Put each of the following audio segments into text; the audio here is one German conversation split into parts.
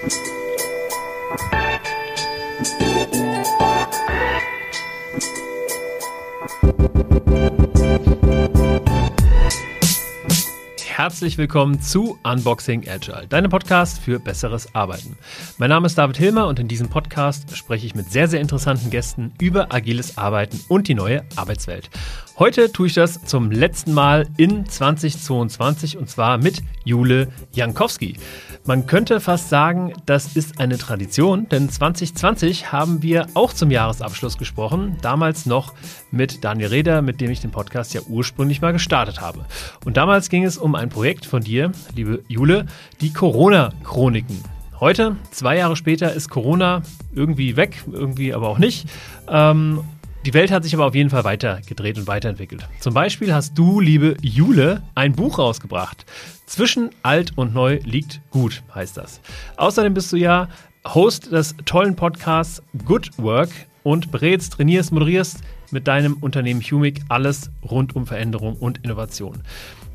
Thank you. Herzlich willkommen zu Unboxing Agile, deinem Podcast für besseres Arbeiten. Mein Name ist David Hilmer und in diesem Podcast spreche ich mit sehr, sehr interessanten Gästen über agiles Arbeiten und die neue Arbeitswelt. Heute tue ich das zum letzten Mal in 2022 und zwar mit Jule Jankowski. Man könnte fast sagen, das ist eine Tradition, denn 2020 haben wir auch zum Jahresabschluss gesprochen, damals noch mit Daniel Reder, mit dem ich den Podcast ja ursprünglich mal gestartet habe. Und damals ging es um ein Projekt von dir, liebe Jule, die Corona-Chroniken. Heute, zwei Jahre später, ist Corona irgendwie weg, irgendwie aber auch nicht. Ähm, die Welt hat sich aber auf jeden Fall weitergedreht und weiterentwickelt. Zum Beispiel hast du, liebe Jule, ein Buch rausgebracht. Zwischen alt und neu liegt gut, heißt das. Außerdem bist du ja Host des tollen Podcasts Good Work und berätst, trainierst, moderierst mit deinem Unternehmen Humic alles rund um Veränderung und Innovation.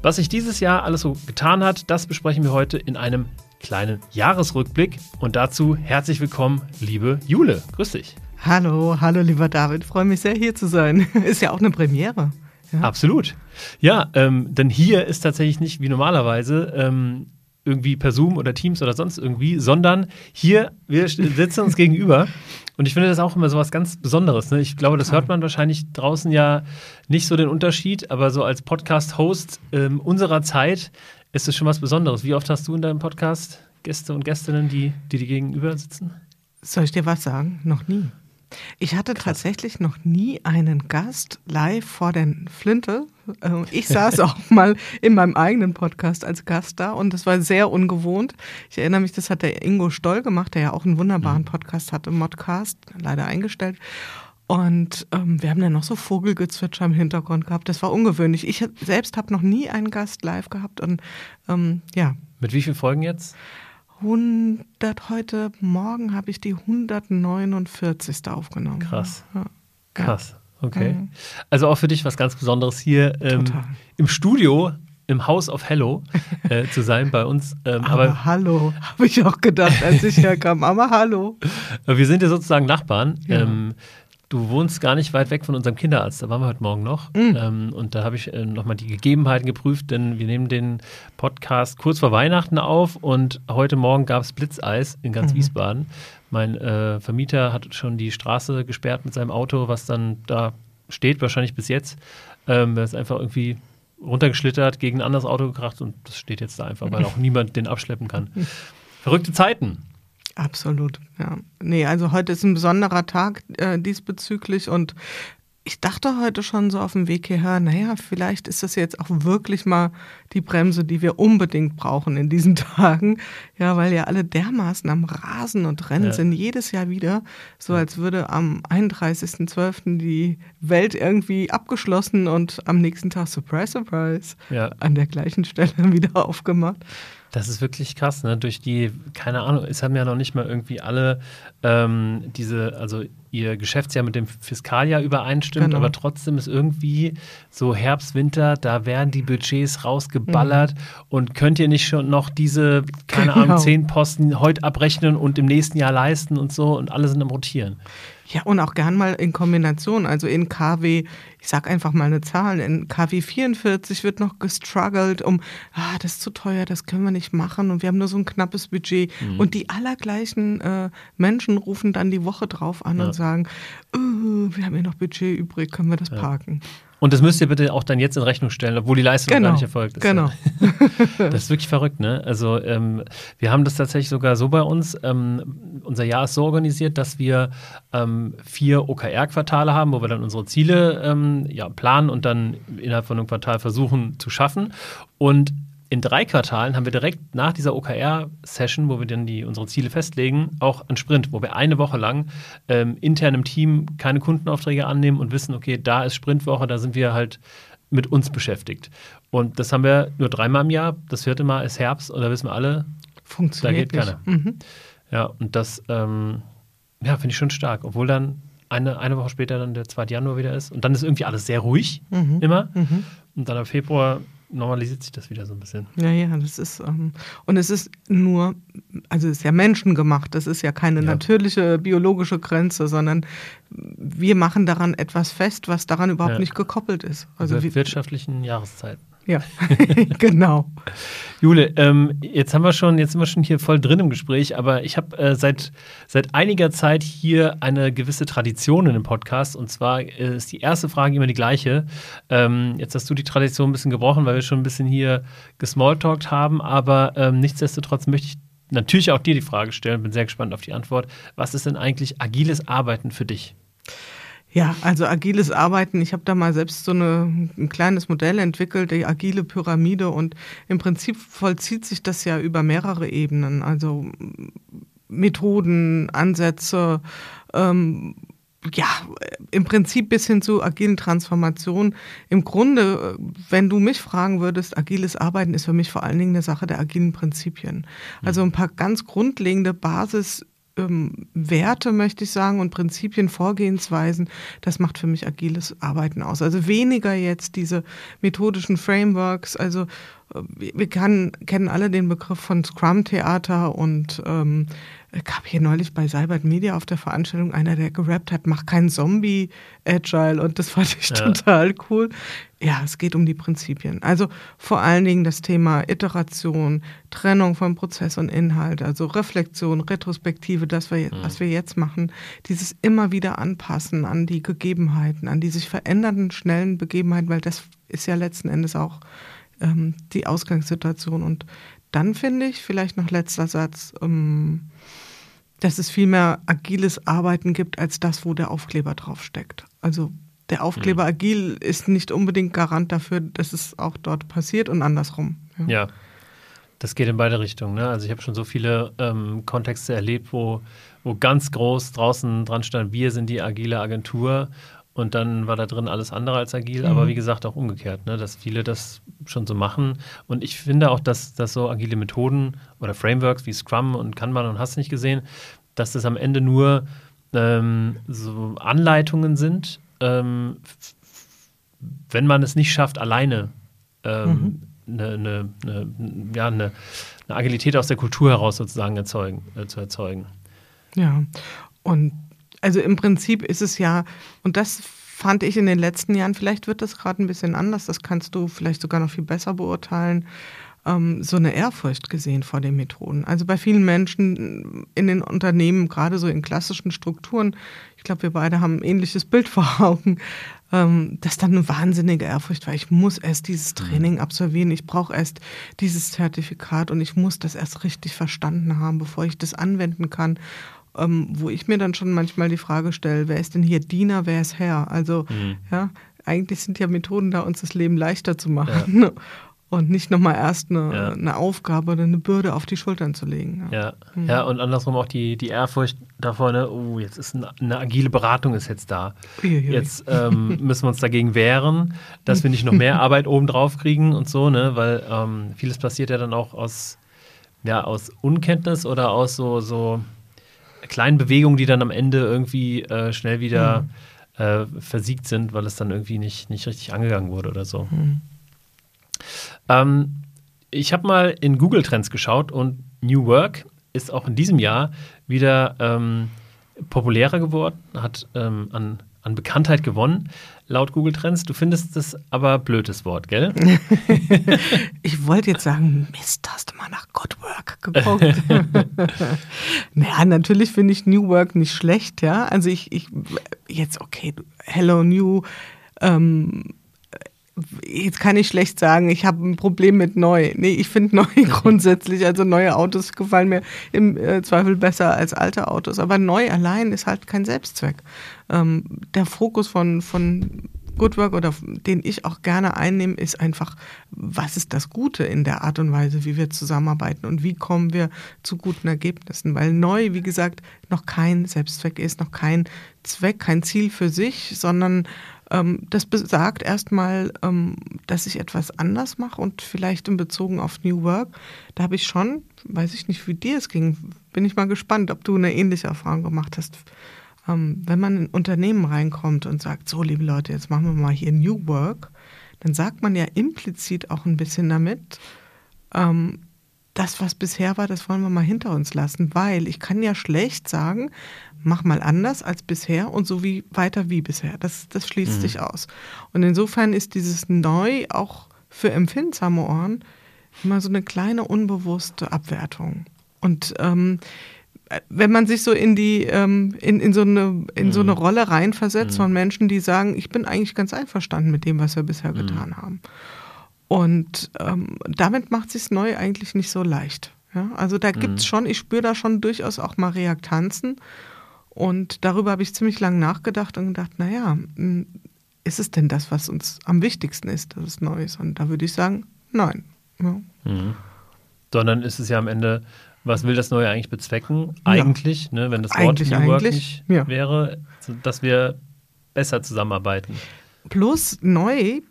Was sich dieses Jahr alles so getan hat, das besprechen wir heute in einem kleinen Jahresrückblick. Und dazu herzlich willkommen, liebe Jule. Grüß dich. Hallo, hallo lieber David, freue mich sehr hier zu sein. Ist ja auch eine Premiere. Ja. Absolut. Ja, ähm, denn hier ist tatsächlich nicht wie normalerweise ähm, irgendwie per Zoom oder Teams oder sonst irgendwie, sondern hier, wir sitzen uns gegenüber. Und ich finde das auch immer so was ganz Besonderes. Ne? Ich glaube, das hört man wahrscheinlich draußen ja nicht so den Unterschied, aber so als Podcast-Host ähm, unserer Zeit ist es schon was Besonderes. Wie oft hast du in deinem Podcast Gäste und Gästinnen, die, die dir gegenüber sitzen? Soll ich dir was sagen? Noch nie. Ich hatte Krass. tatsächlich noch nie einen Gast live vor der Flinte. Äh, ich saß auch mal in meinem eigenen Podcast als Gast da und das war sehr ungewohnt. Ich erinnere mich, das hat der Ingo Stoll gemacht, der ja auch einen wunderbaren mhm. Podcast hatte, Modcast, leider eingestellt. Und ähm, wir haben dann noch so Vogelgezwitscher im Hintergrund gehabt. Das war ungewöhnlich. Ich selbst habe noch nie einen Gast live gehabt und ähm, ja. Mit wie vielen Folgen jetzt? 100, heute Morgen habe ich die 149. aufgenommen. Krass. Ja. Krass. Okay. Mhm. Also auch für dich was ganz Besonderes hier ähm, im Studio im House of Hello äh, zu sein bei uns. Ähm, aber, aber, hallo, habe ich auch gedacht, als ich herkam. Aber hallo. Wir sind ja sozusagen Nachbarn. Ja. Ähm, du wohnst gar nicht weit weg von unserem Kinderarzt, da waren wir heute Morgen noch. Mhm. Ähm, und da habe ich äh, nochmal die Gegebenheiten geprüft, denn wir nehmen den Podcast kurz vor Weihnachten auf und heute Morgen gab es Blitzeis in ganz mhm. Wiesbaden. Mein äh, Vermieter hat schon die Straße gesperrt mit seinem Auto, was dann da steht, wahrscheinlich bis jetzt. Ähm, er ist einfach irgendwie runtergeschlittert, gegen ein anderes Auto gekracht und das steht jetzt da einfach, weil auch niemand den abschleppen kann. Verrückte Zeiten. Absolut, ja. Nee, also heute ist ein besonderer Tag äh, diesbezüglich und ich dachte heute schon so auf dem Weg hierher, naja, vielleicht ist das jetzt auch wirklich mal die Bremse, die wir unbedingt brauchen in diesen Tagen. Ja, weil ja alle dermaßen am Rasen und Rennen ja. sind jedes Jahr wieder, so als würde am 31.12. die Welt irgendwie abgeschlossen und am nächsten Tag, surprise, surprise, ja. an der gleichen Stelle wieder aufgemacht. Das ist wirklich krass, ne? Durch die, keine Ahnung, es haben ja noch nicht mal irgendwie alle ähm, diese, also ihr Geschäftsjahr mit dem Fiskaljahr übereinstimmt, genau. aber trotzdem ist irgendwie so Herbst, Winter, da werden die Budgets rausgeballert mhm. und könnt ihr nicht schon noch diese, keine Ahnung, genau. zehn Posten heute abrechnen und im nächsten Jahr leisten und so und alle sind am Rotieren. Ja, und auch gern mal in Kombination. Also in KW, ich sag einfach mal eine Zahl, in KW 44 wird noch gestruggelt um, ah, das ist zu teuer, das können wir nicht machen und wir haben nur so ein knappes Budget. Mhm. Und die allergleichen äh, Menschen rufen dann die Woche drauf an ja. und sagen, oh, wir haben ja noch Budget übrig, können wir das ja. parken? Und das müsst ihr bitte auch dann jetzt in Rechnung stellen, obwohl die Leistung genau. gar nicht erfolgt ist. Genau. das ist wirklich verrückt, ne? Also ähm, wir haben das tatsächlich sogar so bei uns. Ähm, unser Jahr ist so organisiert, dass wir ähm, vier OKR-Quartale haben, wo wir dann unsere Ziele ähm, ja, planen und dann innerhalb von einem Quartal versuchen zu schaffen. Und in drei Quartalen haben wir direkt nach dieser OKR-Session, wo wir dann die, unsere Ziele festlegen, auch einen Sprint, wo wir eine Woche lang ähm, intern im Team keine Kundenaufträge annehmen und wissen, okay, da ist Sprintwoche, da sind wir halt mit uns beschäftigt. Und das haben wir nur dreimal im Jahr. Das vierte Mal ist Herbst und da wissen wir alle, Funktioniert da geht keiner. Mhm. Ja, und das ähm, ja, finde ich schon stark. Obwohl dann eine, eine Woche später dann der 2. Januar wieder ist. Und dann ist irgendwie alles sehr ruhig, mhm. immer. Mhm. Und dann im Februar normalisiert sich das wieder so ein bisschen. Ja, ja, das ist, ähm, und es ist nur, also ist ja menschengemacht, das ist ja keine Ja. natürliche biologische Grenze, sondern wir machen daran etwas fest, was daran überhaupt Ja. nicht gekoppelt ist. Also Also wirtschaftlichen Jahreszeiten. Ja, genau. Jule, ähm, jetzt haben wir schon, jetzt sind wir schon hier voll drin im Gespräch, aber ich habe äh, seit, seit einiger Zeit hier eine gewisse Tradition in dem Podcast und zwar äh, ist die erste Frage immer die gleiche. Ähm, jetzt hast du die Tradition ein bisschen gebrochen, weil wir schon ein bisschen hier gesmalltalkt haben, aber ähm, nichtsdestotrotz möchte ich natürlich auch dir die Frage stellen, bin sehr gespannt auf die Antwort. Was ist denn eigentlich agiles Arbeiten für dich? Ja, also agiles Arbeiten. Ich habe da mal selbst so eine, ein kleines Modell entwickelt, die agile Pyramide. Und im Prinzip vollzieht sich das ja über mehrere Ebenen. Also Methoden, Ansätze, ähm, ja, im Prinzip bis hin zu agilen Transformationen. Im Grunde, wenn du mich fragen würdest, agiles Arbeiten ist für mich vor allen Dingen eine Sache der agilen Prinzipien. Also ein paar ganz grundlegende Basis ähm, Werte, möchte ich sagen, und Prinzipien, Vorgehensweisen, das macht für mich agiles Arbeiten aus. Also weniger jetzt diese methodischen Frameworks. Also äh, wir kann, kennen alle den Begriff von Scrum-Theater und ähm, ich habe hier neulich bei Cybert Media auf der Veranstaltung einer, der gerappt hat, mach keinen Zombie-Agile und das fand ich Ja. total cool. Ja, es geht um die Prinzipien. Also vor allen Dingen das Thema Iteration, Trennung von Prozess und Inhalt, also Reflexion, Retrospektive, das wir, was wir jetzt machen, dieses immer wieder anpassen an die Gegebenheiten, an die sich verändernden, schnellen Begebenheiten, weil das ist ja letzten Endes auch ähm, die Ausgangssituation. Und dann finde ich, vielleicht noch letzter Satz, ähm, dass es viel mehr agiles Arbeiten gibt als das, wo der Aufkleber draufsteckt. Also der Aufkleber agil ist nicht unbedingt Garant dafür, dass es auch dort passiert und andersrum. Ja, das geht in beide Richtungen. Ne? Also ich habe schon so viele ähm, Kontexte erlebt, wo, wo ganz groß draußen dran stand, wir sind die agile Agentur und dann war da drin alles andere als agil, aber wie gesagt auch umgekehrt, ne? dass viele das schon so machen. Und ich finde auch, dass, dass so agile Methoden oder Frameworks wie Scrum und Kanban und hast nicht gesehen, dass das am Ende nur ähm, so Anleitungen sind, ähm, wenn man es nicht schafft, alleine ähm, eine, eine, eine, ja, eine, eine Agilität aus der Kultur heraus sozusagen erzeugen, äh, zu erzeugen. Ja, und also im Prinzip ist es ja, und das fand ich in den letzten Jahren, vielleicht wird das gerade ein bisschen anders, das kannst du vielleicht sogar noch viel besser beurteilen, ähm, so eine Ehrfurcht gesehen vor den Methoden. Also bei vielen Menschen in den Unternehmen, gerade so in klassischen Strukturen, ich glaube, wir beide haben ein ähnliches Bild vor Augen, ähm, dass dann eine wahnsinnige Ehrfurcht war. Ich muss erst dieses Training absolvieren, ich brauche erst dieses Zertifikat und ich muss das erst richtig verstanden haben, bevor ich das anwenden kann. Ähm, wo ich mir dann schon manchmal die Frage stelle, wer ist denn hier Diener, wer ist Herr? Also, ja, eigentlich sind ja Methoden da, uns das Leben leichter zu machen. Und nicht nochmal erst eine, Ja. eine Aufgabe oder eine Bürde auf die Schultern zu legen. Ja, ja und andersrum auch die, die Ehrfurcht davor, ne, oh, jetzt ist eine, eine agile Beratung ist jetzt da. Uiuiui. Jetzt ähm, müssen wir uns dagegen wehren, dass wir nicht noch mehr Arbeit obendrauf kriegen und so, ne, weil ähm, vieles passiert ja dann auch aus, ja, aus Unkenntnis oder aus so, so kleinen Bewegungen, die dann am Ende irgendwie äh, schnell wieder äh, versiegt sind, weil es dann irgendwie nicht, nicht richtig angegangen wurde oder so. Ähm, ich habe mal in Google Trends geschaut und New Work ist auch in diesem Jahr wieder ähm, populärer geworden, hat ähm, an, an Bekanntheit gewonnen, laut Google Trends. Du findest das aber blödes Wort, gell? Ich wollte jetzt sagen, Mist, hast du mal nach Good Work geguckt? naja, natürlich finde ich New Work nicht schlecht, ja. Also ich, ich jetzt, okay, Hello New, ähm, jetzt kann ich schlecht sagen, ich habe ein Problem mit neu. Nee, ich finde neu grundsätzlich, also neue Autos gefallen mir im äh, Zweifel besser als alte Autos. Aber neu allein ist halt kein Selbstzweck. Ähm, der Fokus von, von Good Work oder den ich auch gerne einnehme, ist einfach, was ist das Gute in der Art und Weise, wie wir zusammenarbeiten und wie kommen wir zu guten Ergebnissen. Weil neu, wie gesagt, noch kein Selbstzweck ist, noch kein Zweck, kein Ziel für sich, sondern das besagt erstmal, ähm, dass ich etwas anders mache und vielleicht in Bezug auf New Work, da habe ich schon, weiß ich nicht, wie dir es ging, bin ich mal gespannt, ob du eine ähnliche Erfahrung gemacht hast. Ähm, wenn man in Unternehmen reinkommt und sagt, so liebe Leute, jetzt machen wir mal hier New Work, dann sagt man ja implizit auch ein bisschen damit, ähm, das, was bisher war, das wollen wir mal hinter uns lassen, weil ich kann ja schlecht sagen, mach mal anders als bisher und so wie weiter wie bisher. Das, das schließt mhm. sich aus. Und insofern ist dieses Neu auch für empfindsame Ohren immer so eine kleine unbewusste Abwertung. Und ähm, wenn man sich so in die ähm, in, in so eine in so eine mhm. Rolle reinversetzt mhm. von Menschen, die sagen, ich bin eigentlich ganz einverstanden mit dem, was wir bisher mhm. getan haben. Und ähm, damit macht sich neu eigentlich nicht so leicht. Ja? Also da gibt es mhm. schon, ich spüre da schon durchaus auch mal Reaktanzen. Und darüber habe ich ziemlich lange nachgedacht und gedacht, naja, hm, ist es denn das, was uns am wichtigsten ist, dass es neu ist? Und da würde ich sagen, nein. Ja. Mhm. Sondern ist es ja am Ende was will das Neue eigentlich bezwecken? Eigentlich, ja. ne, wenn das Wort eigentlich, New Work nicht ja. wäre, dass wir besser zusammenarbeiten. Plus neu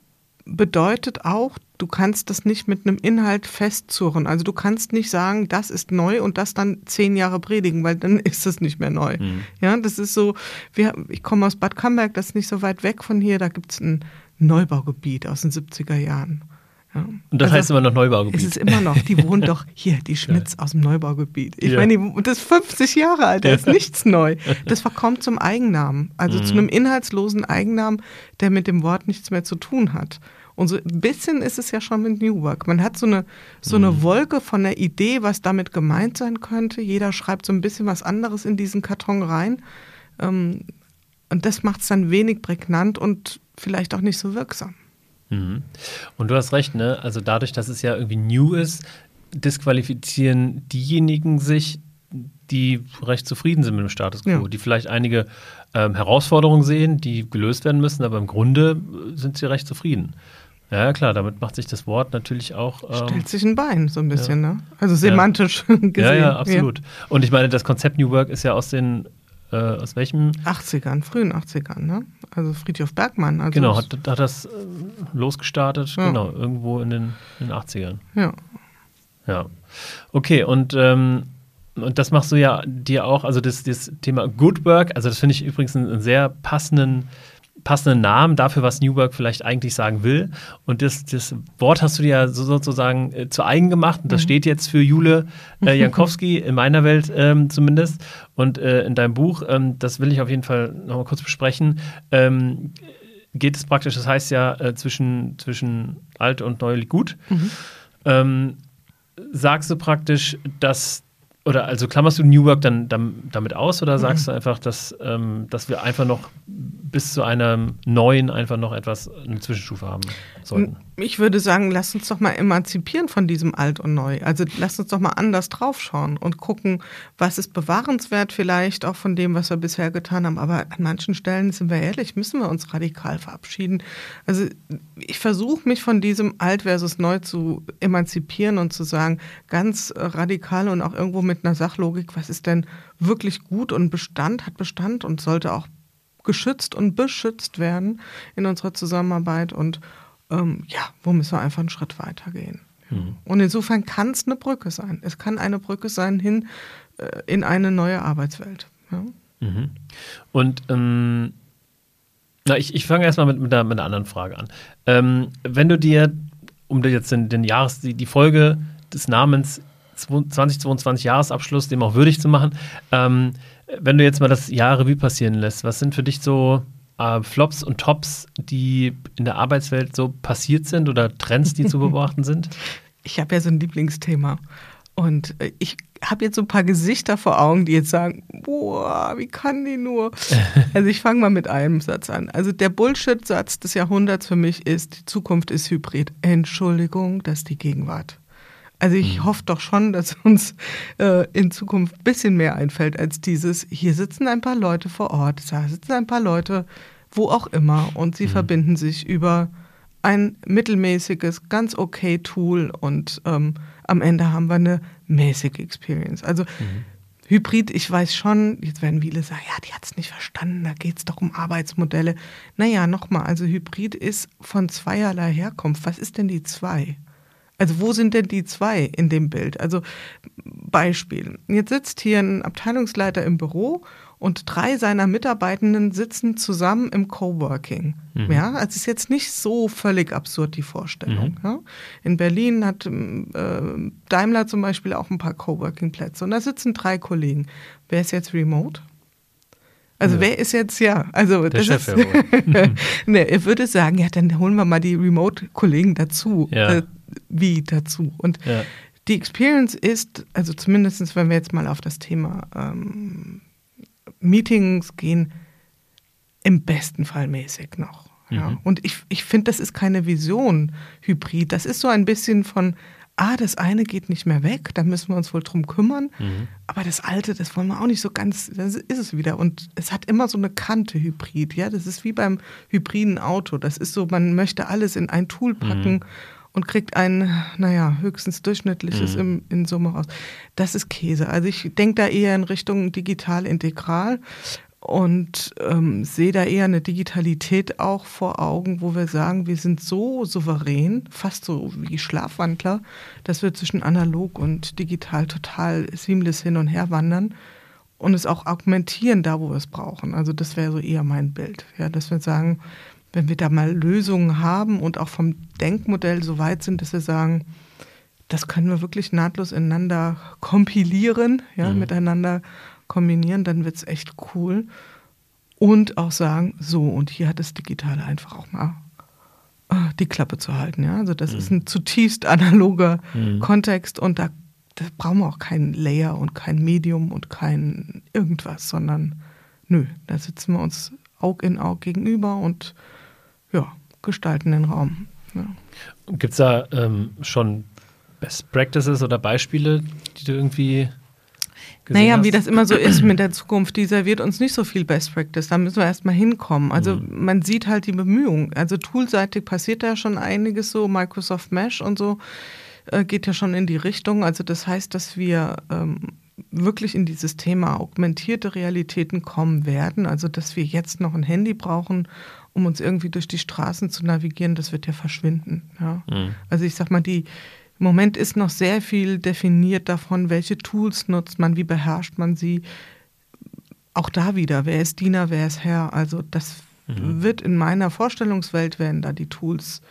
bedeutet auch, du kannst das nicht mit einem Inhalt festzurren. Also du kannst nicht sagen, das ist neu und das dann zehn Jahre predigen, weil dann ist es nicht mehr neu. Mhm. Ja, das ist so, wir, ich komme aus Bad Camberg, das ist nicht so weit weg von hier, da gibt es ein Neubaugebiet aus den 70er Jahren. Ja. Und das also, heißt immer noch Neubaugebiet. Es ist immer noch, die wohnen doch hier, die Schmitz aus dem Neubaugebiet. Ich ja. meine, das ist 50 Jahre alt, da ist nichts neu. Das verkommt zum Eigennamen, also mhm. zu einem inhaltslosen Eigennamen, der mit dem Wort nichts mehr zu tun hat. Und so ein bisschen ist es ja schon mit New Work. Man hat so eine, so eine mhm. Wolke von der Idee, was damit gemeint sein könnte. Jeder schreibt so ein bisschen was anderes in diesen Karton rein. Ähm, und das macht es dann wenig prägnant und vielleicht auch nicht so wirksam. Mhm. Und du hast recht, ne? Also dadurch, dass es ja irgendwie new ist, disqualifizieren diejenigen sich, die recht zufrieden sind mit dem Status quo, ja. die vielleicht einige ähm, Herausforderungen sehen, die gelöst werden müssen, aber im Grunde sind sie recht zufrieden. Ja, klar, damit macht sich das Wort natürlich auch. Ähm, Stellt sich ein Bein, so ein bisschen, ja. ne? Also semantisch ja. gesehen. Ja, ja, absolut. Und ich meine, das Konzept New Work ist ja aus den äh, aus welchem? 80ern, frühen 80ern, ne? Also Friedhof Bergmann. Also genau, hat, hat das äh, losgestartet, ja. genau, irgendwo in den, in den 80ern. Ja. Ja. Okay, und, ähm, und das machst du ja dir auch, also das, das Thema Good Work, also das finde ich übrigens einen, einen sehr passenden passenden Namen dafür, was New Work vielleicht eigentlich sagen will. Und das, das Wort hast du dir ja so sozusagen äh, zu eigen gemacht. Und das mhm. steht jetzt für Jule äh, Jankowski, in meiner Welt ähm, zumindest. Und äh, in deinem Buch, ähm, das will ich auf jeden Fall nochmal kurz besprechen, ähm, geht es praktisch, das heißt ja, äh, zwischen, zwischen alt und neu liegt gut. Mhm. Ähm, sagst du praktisch, dass oder also klammerst du New Work dann, dann damit aus oder sagst mhm. du einfach, dass, ähm, dass wir einfach noch bis zu einem neuen einfach noch etwas eine Zwischenstufe haben sollten? Ich würde sagen, lass uns doch mal emanzipieren von diesem Alt und Neu. Also lass uns doch mal anders draufschauen und gucken, was ist bewahrenswert vielleicht auch von dem, was wir bisher getan haben. Aber an manchen Stellen, sind wir ehrlich, müssen wir uns radikal verabschieden. Also ich versuche mich von diesem Alt versus Neu zu emanzipieren und zu sagen, ganz radikal und auch irgendwo mit einer Sachlogik, was ist denn wirklich gut und Bestand, hat Bestand und sollte auch geschützt und beschützt werden in unserer Zusammenarbeit und ähm, ja, wo müssen wir einfach einen Schritt weitergehen. Mhm. Und insofern kann es eine Brücke sein. Es kann eine Brücke sein hin äh, in eine neue Arbeitswelt. Ja? Mhm. Und ähm, na, ich, ich fange erstmal mit, mit, einer, mit einer anderen Frage an. Ähm, wenn du dir, um dir jetzt den, den Jahres, die, die Folge des Namens 2022 Jahresabschluss dem auch würdig zu machen, ähm, wenn du jetzt mal das Jahr Revue passieren lässt, was sind für dich so äh, Flops und Tops, die in der Arbeitswelt so passiert sind oder Trends, die zu beobachten sind? Ich habe ja so ein Lieblingsthema. Und äh, ich habe jetzt so ein paar Gesichter vor Augen, die jetzt sagen, boah, wie kann die nur? Also ich fange mal mit einem Satz an. Also der Bullshit-Satz des Jahrhunderts für mich ist, die Zukunft ist Hybrid. Entschuldigung, das ist die Gegenwart. Also ich mhm. hoffe doch schon, dass uns äh, in Zukunft ein bisschen mehr einfällt als dieses, hier sitzen ein paar Leute vor Ort, da sitzen ein paar Leute wo auch immer und sie mhm. verbinden sich über ein mittelmäßiges, ganz okay Tool und ähm, am Ende haben wir eine mäßige Experience. Also mhm. Hybrid, ich weiß schon, jetzt werden viele sagen, ja, die hat es nicht verstanden, da geht es doch um Arbeitsmodelle. Naja, nochmal, also Hybrid ist von zweierlei Herkunft. Was ist denn die zwei? Also wo sind denn die zwei in dem Bild? Also Beispiel. Jetzt sitzt hier ein Abteilungsleiter im Büro und drei seiner Mitarbeitenden sitzen zusammen im Coworking. Mhm. Ja, also ist jetzt nicht so völlig absurd die Vorstellung. Mhm. Ja? In Berlin hat äh, Daimler zum Beispiel auch ein paar Coworking-Plätze und da sitzen drei Kollegen. Wer ist jetzt remote? Also ja. wer ist jetzt ja? Also der Chef ist, ne, er würde sagen, ja, dann holen wir mal die Remote-Kollegen dazu. Ja. Wie dazu? Und ja. die Experience ist, also zumindest wenn wir jetzt mal auf das Thema ähm, Meetings gehen im besten Fall mäßig noch. Ja. Mhm. Und ich, ich finde, das ist keine Vision Hybrid. Das ist so ein bisschen von, ah, das eine geht nicht mehr weg, da müssen wir uns wohl drum kümmern. Mhm. Aber das alte, das wollen wir auch nicht so ganz, das ist es wieder. Und es hat immer so eine Kante Hybrid. Ja, das ist wie beim hybriden Auto. Das ist so, man möchte alles in ein Tool packen. Mhm und kriegt ein, naja, höchstens durchschnittliches mhm. im, in Summe raus. Das ist Käse. Also ich denke da eher in Richtung digital integral und ähm, sehe da eher eine Digitalität auch vor Augen, wo wir sagen, wir sind so souverän, fast so wie Schlafwandler, dass wir zwischen analog und digital total seamless hin und her wandern und es auch augmentieren da, wo wir es brauchen. Also das wäre so eher mein Bild, ja, dass wir sagen, wenn wir da mal Lösungen haben und auch vom Denkmodell so weit sind, dass wir sagen, das können wir wirklich nahtlos ineinander kompilieren, ja, mhm. miteinander kombinieren, dann wird es echt cool. Und auch sagen, so, und hier hat das Digitale einfach auch mal äh, die Klappe zu halten. Ja? Also das mhm. ist ein zutiefst analoger mhm. Kontext und da, da brauchen wir auch kein Layer und kein Medium und kein irgendwas, sondern nö, da sitzen wir uns Aug in Aug gegenüber und gestalten den Raum. Ja. Gibt es da ähm, schon Best Practices oder Beispiele, die du irgendwie naja, hast? wie das immer so ist mit der Zukunft, die serviert uns nicht so viel Best Practice. Da müssen wir erstmal hinkommen. Also mhm. man sieht halt die Bemühungen. Also toolseitig passiert da schon einiges so, Microsoft Mesh und so äh, geht ja schon in die Richtung. Also das heißt, dass wir ähm, wirklich in dieses Thema augmentierte Realitäten kommen werden. Also dass wir jetzt noch ein Handy brauchen um uns irgendwie durch die Straßen zu navigieren, das wird ja verschwinden. Ja? Mhm. Also ich sag mal, die, im Moment ist noch sehr viel definiert davon, welche Tools nutzt man, wie beherrscht man sie. Auch da wieder, wer ist Diener, wer ist Herr. Also das mhm. wird in meiner Vorstellungswelt werden da die Tools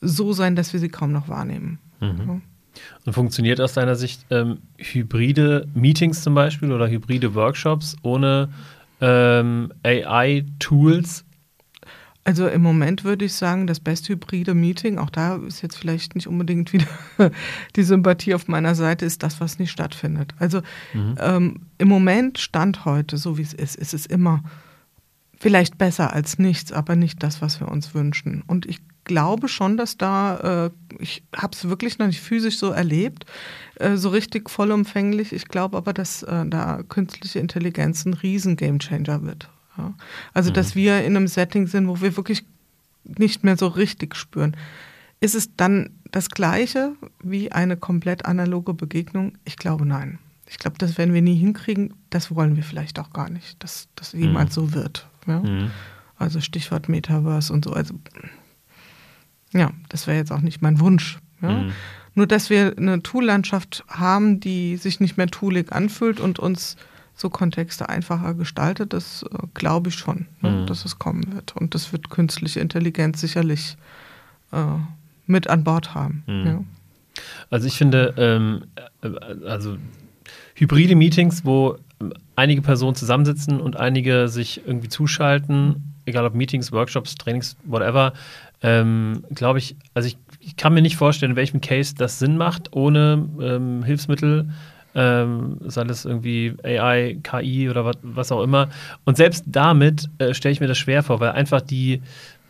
so sein, dass wir sie kaum noch wahrnehmen. Mhm. Ja. Und funktioniert aus deiner Sicht ähm, hybride Meetings zum Beispiel oder hybride Workshops ohne ähm, AI-Tools also im Moment würde ich sagen, das beste hybride Meeting, auch da ist jetzt vielleicht nicht unbedingt wieder die Sympathie auf meiner Seite, ist das, was nicht stattfindet. Also mhm. ähm, im Moment, Stand heute, so wie es ist, ist es immer vielleicht besser als nichts, aber nicht das, was wir uns wünschen. Und ich glaube schon, dass da, äh, ich habe es wirklich noch nicht physisch so erlebt, äh, so richtig vollumfänglich. Ich glaube aber, dass äh, da künstliche Intelligenz ein riesen Gamechanger wird. Ja. Also, mhm. dass wir in einem Setting sind, wo wir wirklich nicht mehr so richtig spüren. Ist es dann das Gleiche wie eine komplett analoge Begegnung? Ich glaube nein. Ich glaube, das werden wir nie hinkriegen. Das wollen wir vielleicht auch gar nicht, dass das jemals mhm. so wird. Ja? Mhm. Also Stichwort Metaverse und so. Also ja, das wäre jetzt auch nicht mein Wunsch. Ja? Mhm. Nur, dass wir eine Tool-Landschaft haben, die sich nicht mehr toolig anfühlt und uns so Kontexte einfacher gestaltet, das äh, glaube ich schon, ne, mhm. dass es kommen wird. Und das wird künstliche Intelligenz sicherlich äh, mit an Bord haben. Mhm. Ja. Also ich finde, ähm, äh, also hybride Meetings, wo einige Personen zusammensitzen und einige sich irgendwie zuschalten, egal ob Meetings, Workshops, Trainings, whatever, ähm, glaube ich, also ich, ich, kann mir nicht vorstellen, in welchem Case das Sinn macht, ohne ähm, Hilfsmittel ähm, sei es irgendwie AI, KI oder was, was auch immer. Und selbst damit äh, stelle ich mir das schwer vor, weil einfach die,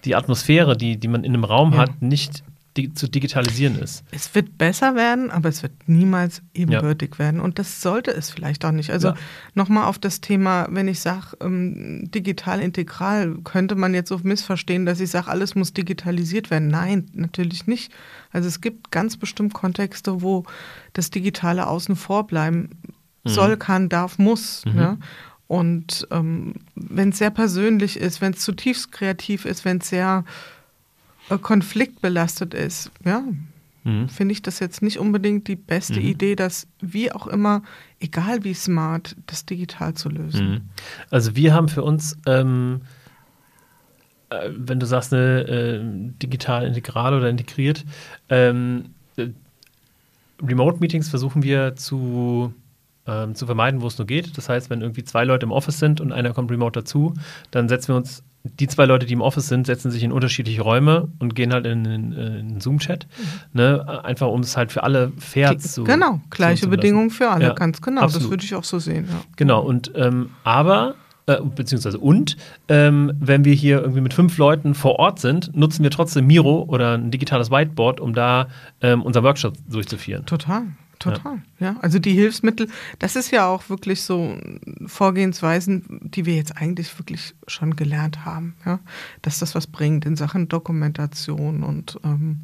die Atmosphäre, die, die man in einem Raum ja. hat, nicht di zu digitalisieren ist. Es wird besser werden, aber es wird niemals ebenbürtig ja. werden. Und das sollte es vielleicht auch nicht. Also ja. nochmal auf das Thema, wenn ich sage, ähm, digital integral, könnte man jetzt so missverstehen, dass ich sage, alles muss digitalisiert werden. Nein, natürlich nicht. Also es gibt ganz bestimmt Kontexte, wo das Digitale außen vor bleiben mhm. soll, kann, darf, muss. Mhm. Ne? Und ähm, wenn es sehr persönlich ist, wenn es zutiefst kreativ ist, wenn es sehr konfliktbelastet ist, ja, mhm. finde ich das jetzt nicht unbedingt die beste mhm. Idee, das wie auch immer, egal wie smart, das digital zu lösen. Mhm. Also wir haben für uns, ähm, äh, wenn du sagst, eine äh, digital integral oder integriert, ähm, äh, Remote-Meetings versuchen wir zu ähm, zu vermeiden, wo es nur geht. Das heißt, wenn irgendwie zwei Leute im Office sind und einer kommt remote dazu, dann setzen wir uns die zwei Leute, die im Office sind, setzen sich in unterschiedliche Räume und gehen halt in einen Zoom-Chat. Mhm. Ne? Einfach um es halt für alle fair zu Genau, gleiche zu Bedingungen für alle, ja, ganz genau. Absolut. Das würde ich auch so sehen. Ja. Genau, und ähm, aber äh, beziehungsweise und, ähm, wenn wir hier irgendwie mit fünf Leuten vor Ort sind, nutzen wir trotzdem Miro oder ein digitales Whiteboard, um da ähm, unser Workshop durchzuführen. Total. Total, ja. ja. Also die Hilfsmittel, das ist ja auch wirklich so Vorgehensweisen, die wir jetzt eigentlich wirklich schon gelernt haben, ja. Dass das was bringt in Sachen Dokumentation und ähm,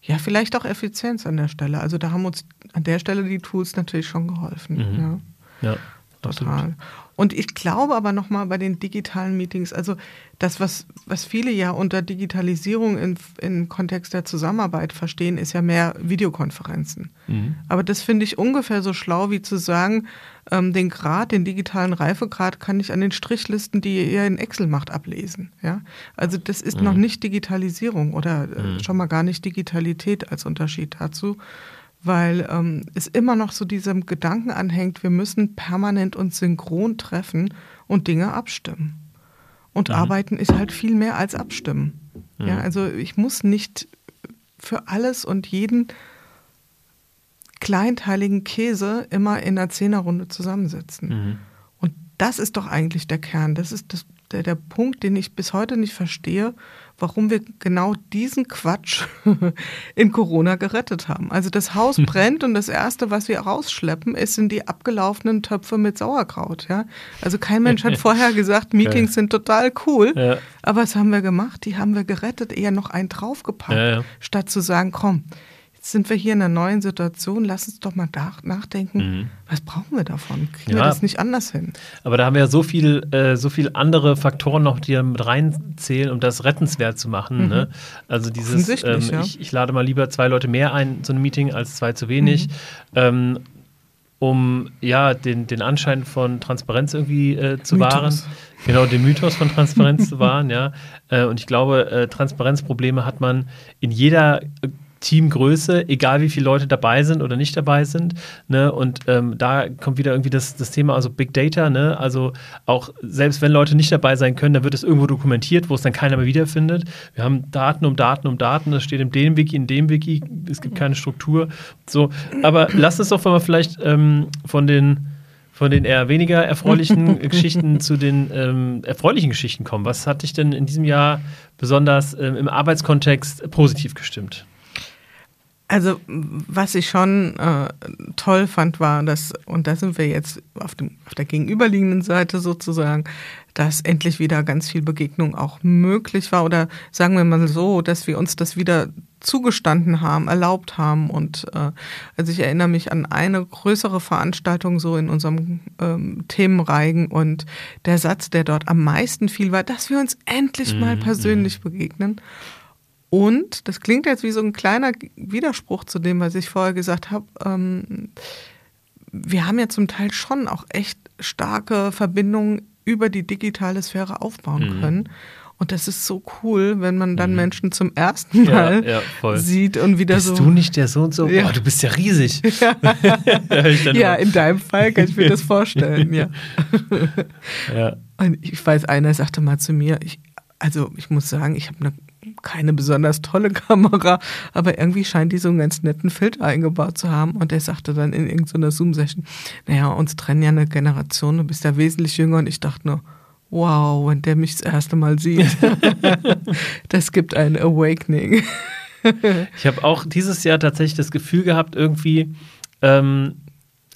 ja, vielleicht auch Effizienz an der Stelle. Also da haben uns an der Stelle die Tools natürlich schon geholfen. Mhm. Ja. ja. Total. Absolut. Und ich glaube aber nochmal bei den digitalen Meetings, also das, was, was viele ja unter Digitalisierung in, im Kontext der Zusammenarbeit verstehen, ist ja mehr Videokonferenzen. Mhm. Aber das finde ich ungefähr so schlau, wie zu sagen, ähm, den Grad, den digitalen Reifegrad kann ich an den Strichlisten, die ihr in Excel macht, ablesen. Ja? Also das ist mhm. noch nicht Digitalisierung oder äh, mhm. schon mal gar nicht Digitalität als Unterschied dazu weil ähm, es immer noch so diesem Gedanken anhängt, wir müssen permanent uns synchron treffen und Dinge abstimmen. Und mhm. arbeiten ist halt viel mehr als abstimmen. Mhm. Ja, also ich muss nicht für alles und jeden kleinteiligen Käse immer in einer Zehnerrunde zusammensitzen. Mhm. Und das ist doch eigentlich der Kern. Das ist das, der, der Punkt, den ich bis heute nicht verstehe, warum wir genau diesen Quatsch in Corona gerettet haben. Also das Haus hm. brennt und das Erste, was wir rausschleppen, ist, sind die abgelaufenen Töpfe mit Sauerkraut. Ja? Also kein Mensch hat vorher gesagt, Meetings sind total cool. Ja. Aber was haben wir gemacht? Die haben wir gerettet, eher noch einen draufgepackt, ja, ja. statt zu sagen, komm, sind wir hier in einer neuen Situation, lass uns doch mal nachdenken, mhm. was brauchen wir davon? Kriegen ja, wir das nicht anders hin? Aber da haben wir ja so viel, äh, so viel andere Faktoren noch, die da mit reinzählen, um das rettenswert zu machen. Mhm. Ne? Also dieses, ähm, ja. ich, ich, lade mal lieber zwei Leute mehr ein zu einem Meeting als zwei zu wenig. Mhm. Ähm, um ja den, den Anschein von Transparenz irgendwie äh, zu Mythos. wahren. Genau, den Mythos von Transparenz zu wahren, ja. Äh, und ich glaube, äh, Transparenzprobleme hat man in jeder Teamgröße, egal wie viele Leute dabei sind oder nicht dabei sind. Ne? Und ähm, da kommt wieder irgendwie das, das Thema, also Big Data, ne? also auch selbst wenn Leute nicht dabei sein können, dann wird es irgendwo dokumentiert, wo es dann keiner mehr wiederfindet. Wir haben Daten um Daten um Daten, das steht in dem Wiki, in dem Wiki, es gibt keine Struktur. So, aber lass uns doch mal vielleicht ähm, von den von den eher weniger erfreulichen Geschichten zu den ähm, erfreulichen Geschichten kommen. Was hat dich denn in diesem Jahr besonders ähm, im Arbeitskontext positiv gestimmt? Also, was ich schon äh, toll fand, war, dass, und da sind wir jetzt auf, dem, auf der gegenüberliegenden Seite sozusagen, dass endlich wieder ganz viel Begegnung auch möglich war. Oder sagen wir mal so, dass wir uns das wieder zugestanden haben, erlaubt haben. Und äh, also ich erinnere mich an eine größere Veranstaltung so in unserem ähm, Themenreigen und der Satz, der dort am meisten fiel, war, dass wir uns endlich mal mhm, persönlich mhm. begegnen. Und das klingt jetzt wie so ein kleiner Widerspruch zu dem, was ich vorher gesagt habe. Ähm, wir haben ja zum Teil schon auch echt starke Verbindungen über die digitale Sphäre aufbauen mhm. können. Und das ist so cool, wenn man dann mhm. Menschen zum ersten Mal ja, ja, sieht und wieder bist so. Bist du nicht der so und so? Ja. Boah, du bist ja riesig. Ja, ja in deinem Fall kann ich mir das vorstellen, ja. ja. Und ich weiß, einer sagte mal zu mir, ich, also ich muss sagen, ich habe eine keine besonders tolle Kamera, aber irgendwie scheint die so einen ganz netten Filter eingebaut zu haben. Und er sagte dann in irgendeiner Zoom-Session, naja, uns trennen ja eine Generation, du bist ja wesentlich jünger. Und ich dachte nur, wow, wenn der mich das erste Mal sieht, das gibt ein Awakening. ich habe auch dieses Jahr tatsächlich das Gefühl gehabt, irgendwie, ähm,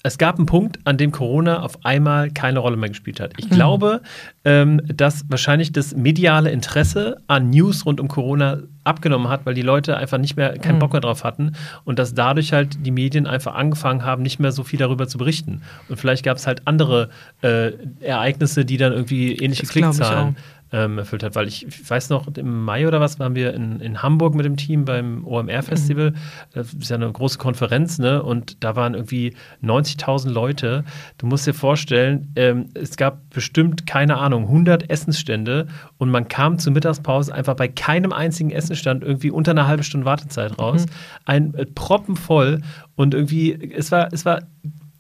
es gab einen Punkt, an dem Corona auf einmal keine Rolle mehr gespielt hat. Ich mhm. glaube, ähm, dass wahrscheinlich das mediale Interesse an News rund um Corona abgenommen hat, weil die Leute einfach nicht mehr keinen mhm. Bock mehr drauf hatten und dass dadurch halt die Medien einfach angefangen haben, nicht mehr so viel darüber zu berichten. Und vielleicht gab es halt andere äh, Ereignisse, die dann irgendwie ähnliche das Klickzahlen ähm, erfüllt hat. Weil ich, ich, weiß noch, im Mai oder was waren wir in, in Hamburg mit dem Team beim OMR-Festival. Mhm. Das ist ja eine große Konferenz, ne? Und da waren irgendwie 90.000 Leute. Du musst dir vorstellen, ähm, es gab bestimmt, keine Ahnung, 100 Essensstände und man kam zur Mittagspause einfach bei keinem einzigen Essenstand irgendwie unter einer halben Stunde Wartezeit raus. Mhm. Ein äh, Proppen voll und irgendwie, es war, es war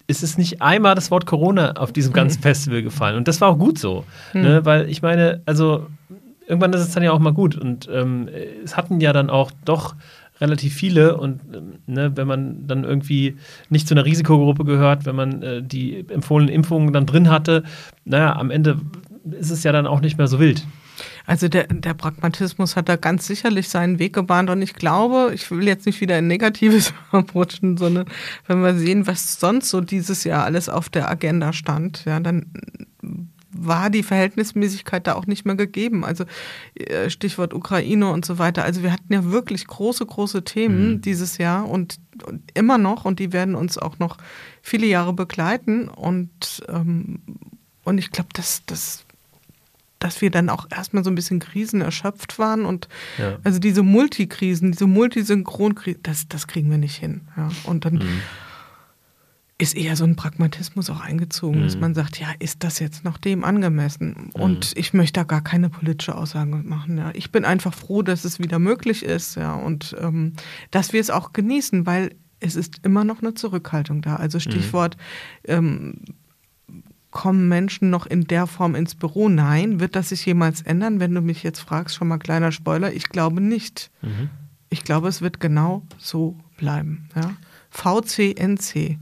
es ist nicht einmal das Wort Corona auf diesem ganzen mhm. Festival gefallen. Und das war auch gut so. Mhm. Ne? Weil ich meine, also irgendwann ist es dann ja auch mal gut. Und ähm, es hatten ja dann auch doch relativ viele. Und ähm, ne, wenn man dann irgendwie nicht zu einer Risikogruppe gehört, wenn man äh, die empfohlenen Impfungen dann drin hatte, naja, am Ende ist es ja dann auch nicht mehr so wild. Also der, der Pragmatismus hat da ganz sicherlich seinen Weg gebahnt und ich glaube, ich will jetzt nicht wieder in Negatives abrutschen, sondern wenn wir sehen, was sonst so dieses Jahr alles auf der Agenda stand, ja, dann war die Verhältnismäßigkeit da auch nicht mehr gegeben. Also äh, Stichwort Ukraine und so weiter. Also wir hatten ja wirklich große, große Themen mhm. dieses Jahr und, und, immer noch und die werden uns auch noch viele Jahre begleiten und ähm, und ich glaube, das, das dass wir dann auch erstmal so ein bisschen Krisen erschöpft waren und ja. also diese Multikrisen, diese Multisynchronkrisen, das, das kriegen wir nicht hin. Ja. Und dann mhm. ist eher so ein Pragmatismus auch eingezogen, mhm. dass man sagt, ja, ist das jetzt noch dem angemessen? Und mhm. ich möchte da gar keine politische Aussage machen. Ja. Ich bin einfach froh, dass es wieder möglich ist, ja, und ähm, dass wir es auch genießen, weil es ist immer noch eine Zurückhaltung da. Also mhm. Stichwort ähm, kommen Menschen noch in der Form ins Büro? Nein. Wird das sich jemals ändern? Wenn du mich jetzt fragst, schon mal kleiner Spoiler, ich glaube nicht. Mhm. Ich glaube, es wird genau so bleiben. Ja? VCNC.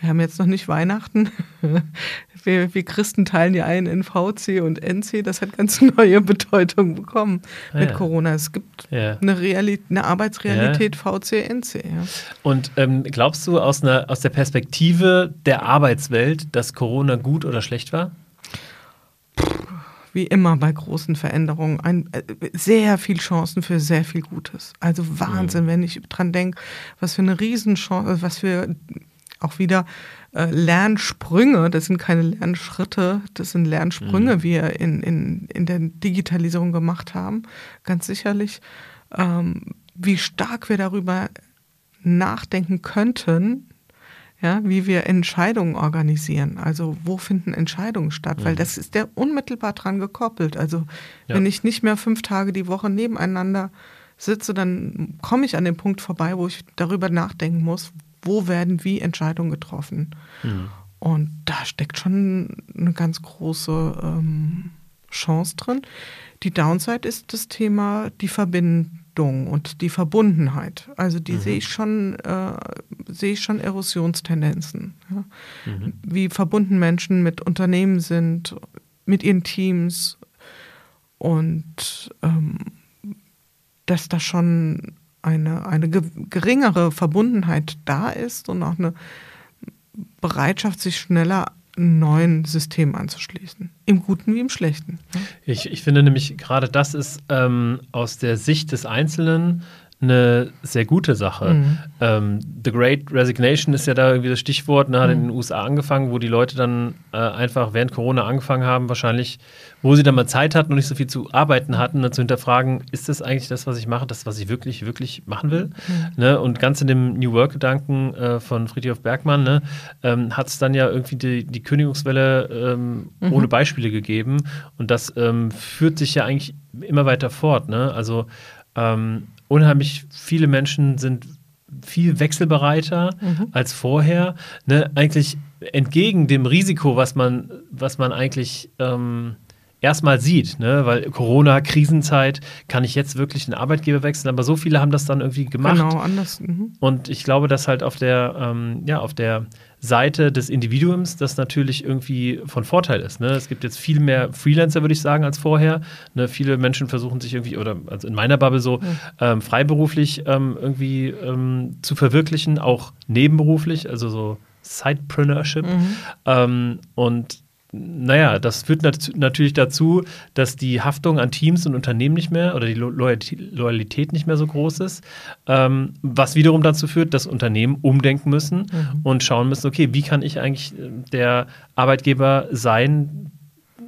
Wir haben jetzt noch nicht Weihnachten. Wir, wir, Christen teilen ja ein in VC und NC. Das hat ganz neue Bedeutung bekommen ah, mit ja. Corona. Es gibt ja. eine, Realität, eine Arbeitsrealität ja. VC, NC. Und ähm, glaubst du aus, einer, aus der Perspektive der Arbeitswelt, dass Corona gut oder schlecht war? wie immer bei großen Veränderungen, ein, äh, sehr viel Chancen für sehr viel Gutes. Also Wahnsinn, mhm. wenn ich dran denke, was für eine Riesenchance, was für auch wieder äh, Lernsprünge, das sind keine Lernschritte, das sind Lernsprünge, mhm. wir in, in, in der Digitalisierung gemacht haben, ganz sicherlich, ähm, wie stark wir darüber nachdenken könnten, ja, wie wir Entscheidungen organisieren. Also wo finden Entscheidungen statt? Mhm. Weil das ist ja unmittelbar dran gekoppelt. Also ja. wenn ich nicht mehr fünf Tage die Woche nebeneinander sitze, dann komme ich an den Punkt vorbei, wo ich darüber nachdenken muss, wo werden wie Entscheidungen getroffen. Mhm. Und da steckt schon eine ganz große ähm, Chance drin. Die Downside ist das Thema die Verbindung und die Verbundenheit. Also die mhm. sehe ich schon, äh, sehe ich schon Erosionstendenzen. Ja? Mhm. Wie verbunden Menschen mit Unternehmen sind, mit ihren Teams und ähm, dass da schon eine, eine geringere Verbundenheit da ist und auch eine Bereitschaft, sich schneller neuen System anzuschließen. Im Guten wie im Schlechten. Ich, ich finde nämlich, gerade das ist ähm, aus der Sicht des Einzelnen eine sehr gute Sache. Mhm. Ähm, The Great Resignation ist ja da irgendwie das Stichwort, ne, hat mhm. in den USA angefangen, wo die Leute dann äh, einfach während Corona angefangen haben, wahrscheinlich, wo sie dann mal Zeit hatten und nicht so viel zu arbeiten hatten, dann zu hinterfragen, ist das eigentlich das, was ich mache, das, was ich wirklich, wirklich machen will? Mhm. Ne? Und ganz in dem New Work-Gedanken äh, von Friedrich Bergmann ne, ähm, hat es dann ja irgendwie die, die Kündigungswelle ähm, mhm. ohne Beispiele gegeben und das ähm, führt sich ja eigentlich immer weiter fort. Ne? Also ähm, unheimlich viele Menschen sind viel wechselbereiter mhm. als vorher. Ne? Eigentlich entgegen dem Risiko, was man, was man eigentlich ähm, erstmal sieht, ne? weil Corona, Krisenzeit, kann ich jetzt wirklich den Arbeitgeber wechseln, aber so viele haben das dann irgendwie gemacht. Genau, anders. Mhm. Und ich glaube, dass halt auf der, ähm, ja, auf der Seite des Individuums das natürlich irgendwie von Vorteil ist. Ne? Es gibt jetzt viel mehr Freelancer, würde ich sagen, als vorher. Ne? Viele Menschen versuchen sich irgendwie, oder also in meiner Bubble so, mhm. ähm, freiberuflich ähm, irgendwie ähm, zu verwirklichen, auch nebenberuflich, also so Sidepreneurship. Mhm. Ähm, und naja, das führt nat natürlich dazu, dass die Haftung an Teams und Unternehmen nicht mehr oder die Lo Loyalität nicht mehr so groß ist, ähm, was wiederum dazu führt, dass Unternehmen umdenken müssen mhm. und schauen müssen, okay, wie kann ich eigentlich äh, der Arbeitgeber sein,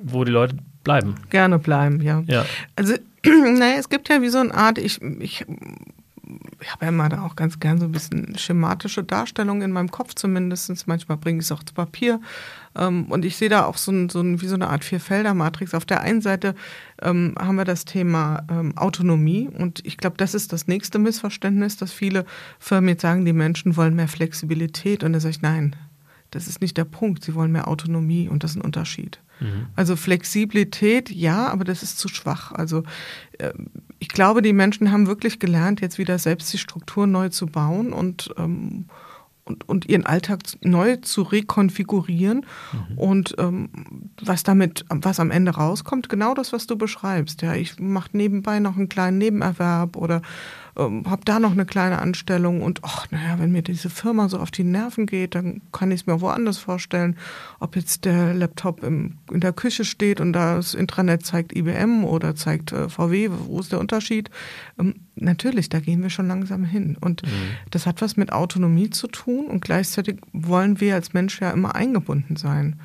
wo die Leute bleiben. Gerne bleiben, ja. Ja. Also, naja, es gibt ja wie so eine Art, ich, ich, ich habe ja immer da auch ganz gern so ein bisschen schematische Darstellungen in meinem Kopf zumindest. Manchmal bringe ich es auch zu Papier. Ähm, und ich sehe da auch so, ein, so ein, wie so eine Art Vierfelder-Matrix. Auf der einen Seite ähm, haben wir das Thema ähm, Autonomie. Und ich glaube, das ist das nächste Missverständnis, dass viele Firmen jetzt sagen, die Menschen wollen mehr Flexibilität. Und da sage ich, nein, das ist nicht der Punkt. Sie wollen mehr Autonomie und das ist ein Unterschied. Mhm. Also Flexibilität, ja, aber das ist zu schwach. Also äh, ich glaube, die Menschen haben wirklich gelernt, jetzt wieder selbst die Struktur neu zu bauen und ähm, und, und ihren Alltag neu zu rekonfigurieren. Mhm. Und ähm, was damit, was am Ende rauskommt, genau das, was du beschreibst. Ja, ich mache nebenbei noch einen kleinen Nebenerwerb oder ähm, habe da noch eine kleine Anstellung und ach, naja, wenn mir diese Firma so auf die Nerven geht, dann kann ich es mir woanders vorstellen. Ob jetzt der Laptop im, in der Küche steht und das Intranet zeigt IBM oder zeigt äh, VW, wo ist der Unterschied? Ähm, natürlich, da gehen wir schon langsam hin. Und mhm. das hat was mit Autonomie zu tun und gleichzeitig wollen wir als Mensch ja immer eingebunden sein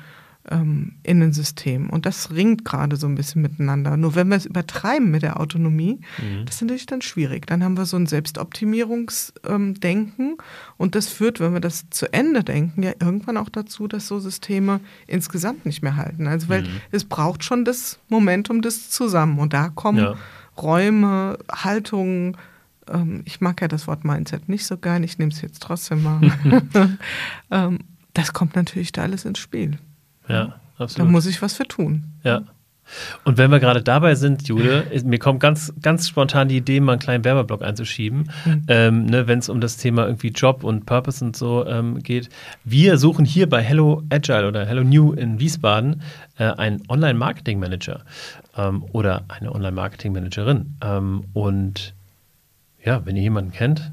ähm, in ein System. Und das ringt gerade so ein bisschen miteinander. Nur wenn wir es übertreiben mit der Autonomie, mhm. das ist natürlich dann schwierig. Dann haben wir so ein Selbstoptimierungsdenken ähm, und das führt, wenn wir das zu Ende denken, ja irgendwann auch dazu, dass so Systeme insgesamt nicht mehr halten. Also weil mhm. es braucht schon das Momentum des Zusammen und da kommen ja. Räume, Haltungen, ähm, ich mag ja das Wort Mindset nicht so gern, ich nehme es jetzt trotzdem mal. ähm, das kommt natürlich da alles ins Spiel. Ja, absolut. Da muss ich was für tun. Ja. Und wenn wir gerade dabei sind, Jude, mir kommt ganz, ganz spontan die Idee, mal einen kleinen Werbeblock einzuschieben, mhm. ähm, ne, wenn es um das Thema irgendwie Job und Purpose und so ähm, geht. Wir suchen hier bei Hello Agile oder Hello New in Wiesbaden äh, einen Online-Marketing-Manager ähm, oder eine Online-Marketing-Managerin. Ähm, und ja, wenn ihr jemanden kennt,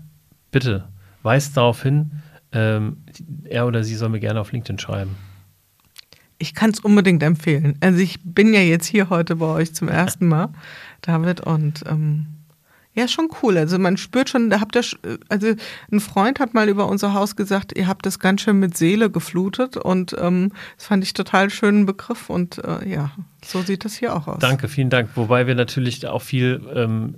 bitte weist darauf hin, ähm, er oder sie soll mir gerne auf LinkedIn schreiben ich kann es unbedingt empfehlen. Also ich bin ja jetzt hier heute bei euch zum ersten Mal, David, und ähm, ja, schon cool. Also man spürt schon, da habt ihr, also ein Freund hat mal über unser Haus gesagt, ihr habt das ganz schön mit Seele geflutet und ähm, das fand ich total schönen Begriff und äh, ja, so sieht das hier auch aus. Danke, vielen Dank. Wobei wir natürlich auch viel ähm,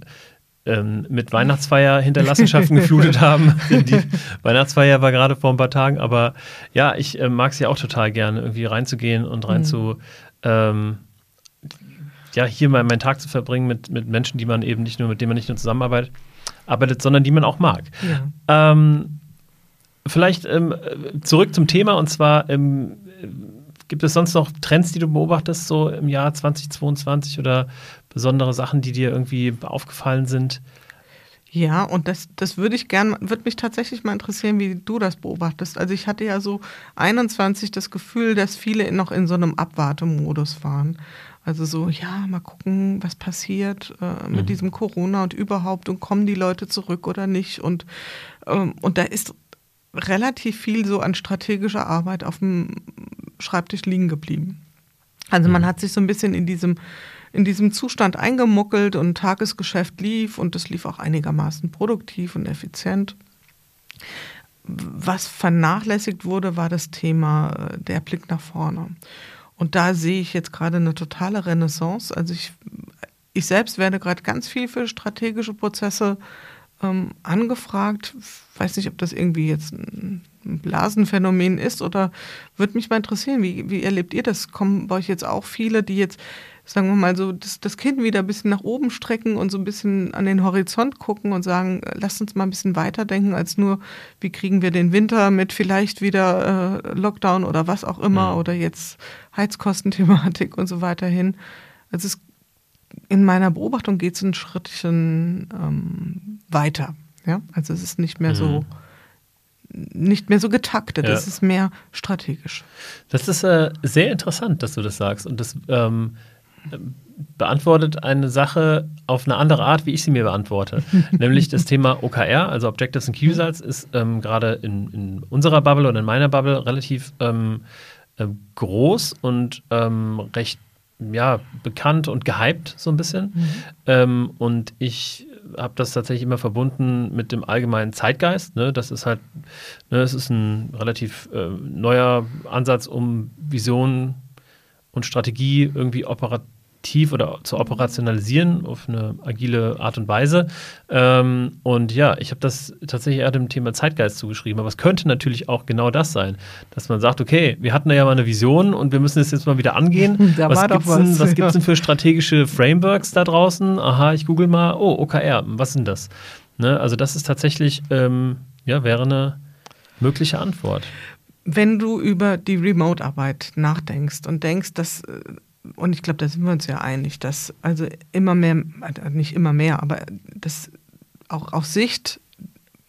ähm, mit Weihnachtsfeier Hinterlassenschaften geflutet haben. Die Weihnachtsfeier war gerade vor ein paar Tagen, aber ja, ich äh, mag es ja auch total gerne, irgendwie reinzugehen und rein mhm. zu, ähm, ja, hier mal meinen Tag zu verbringen mit, mit Menschen, die man eben nicht nur, mit denen man nicht nur zusammenarbeitet, arbeitet, sondern die man auch mag. Ja. Ähm, vielleicht ähm, zurück zum Thema und zwar ähm, gibt es sonst noch Trends, die du beobachtest, so im Jahr 2022 oder besondere Sachen, die dir irgendwie aufgefallen sind? Ja, und das, das würde ich gern, würde mich tatsächlich mal interessieren, wie du das beobachtest. Also ich hatte ja so 21 das Gefühl, dass viele noch in so einem Abwartemodus waren. Also so, ja, mal gucken, was passiert äh, mit mhm. diesem Corona und überhaupt und kommen die Leute zurück oder nicht. Und, ähm, und da ist relativ viel so an strategischer Arbeit auf dem Schreibtisch liegen geblieben. Also man mhm. hat sich so ein bisschen in diesem in diesem Zustand eingemuckelt und Tagesgeschäft lief und es lief auch einigermaßen produktiv und effizient. Was vernachlässigt wurde, war das Thema äh, der Blick nach vorne. Und da sehe ich jetzt gerade eine totale Renaissance. Also ich, ich selbst werde gerade ganz viel für strategische Prozesse ähm, angefragt. Ich weiß nicht, ob das irgendwie jetzt ein Blasenphänomen ist oder würde mich mal interessieren, wie, wie erlebt ihr das? Kommen bei euch jetzt auch viele, die jetzt sagen wir mal so, das, das Kind wieder ein bisschen nach oben strecken und so ein bisschen an den Horizont gucken und sagen, lasst uns mal ein bisschen weiterdenken als nur, wie kriegen wir den Winter mit vielleicht wieder äh, Lockdown oder was auch immer ja. oder jetzt Heizkostenthematik und so weiter hin. Also es, in meiner Beobachtung geht es ein Schrittchen ähm, weiter. Ja? Also es ist nicht mehr mhm. so nicht mehr so getaktet, ja. es ist mehr strategisch. Das ist äh, sehr interessant, dass du das sagst. Und das ähm, beantwortet eine Sache auf eine andere Art, wie ich sie mir beantworte. Nämlich das Thema OKR, also Objectives and Key Results, ist ähm, gerade in, in, unserer Bubble und in meiner Bubble relativ ähm, äh, groß und ähm, recht ja, bekannt und gehypt so ein bisschen. Mhm. Ähm, und ich habe das tatsächlich immer verbunden mit dem allgemeinen Zeitgeist. Ne? Das ist halt, ne, es ist ein relativ äh, neuer Ansatz, um Visionen und Strategie irgendwie operativ oder zu operationalisieren auf eine agile Art und Weise. Ähm, und ja, ich habe das tatsächlich eher dem Thema Zeitgeist zugeschrieben. Aber es könnte natürlich auch genau das sein, dass man sagt, okay, wir hatten ja mal eine Vision und wir müssen es jetzt mal wieder angehen. Da was war doch gibt's denn, was, gibt es denn für strategische Frameworks da draußen? Aha, ich google mal, oh, OKR, was sind das? Ne? Also das ist tatsächlich, ähm, ja, wäre eine mögliche Antwort. Wenn du über die Remote-Arbeit nachdenkst und denkst, dass, äh, und ich glaube, da sind wir uns ja einig, dass also immer mehr, äh, nicht immer mehr, aber dass auch auf Sicht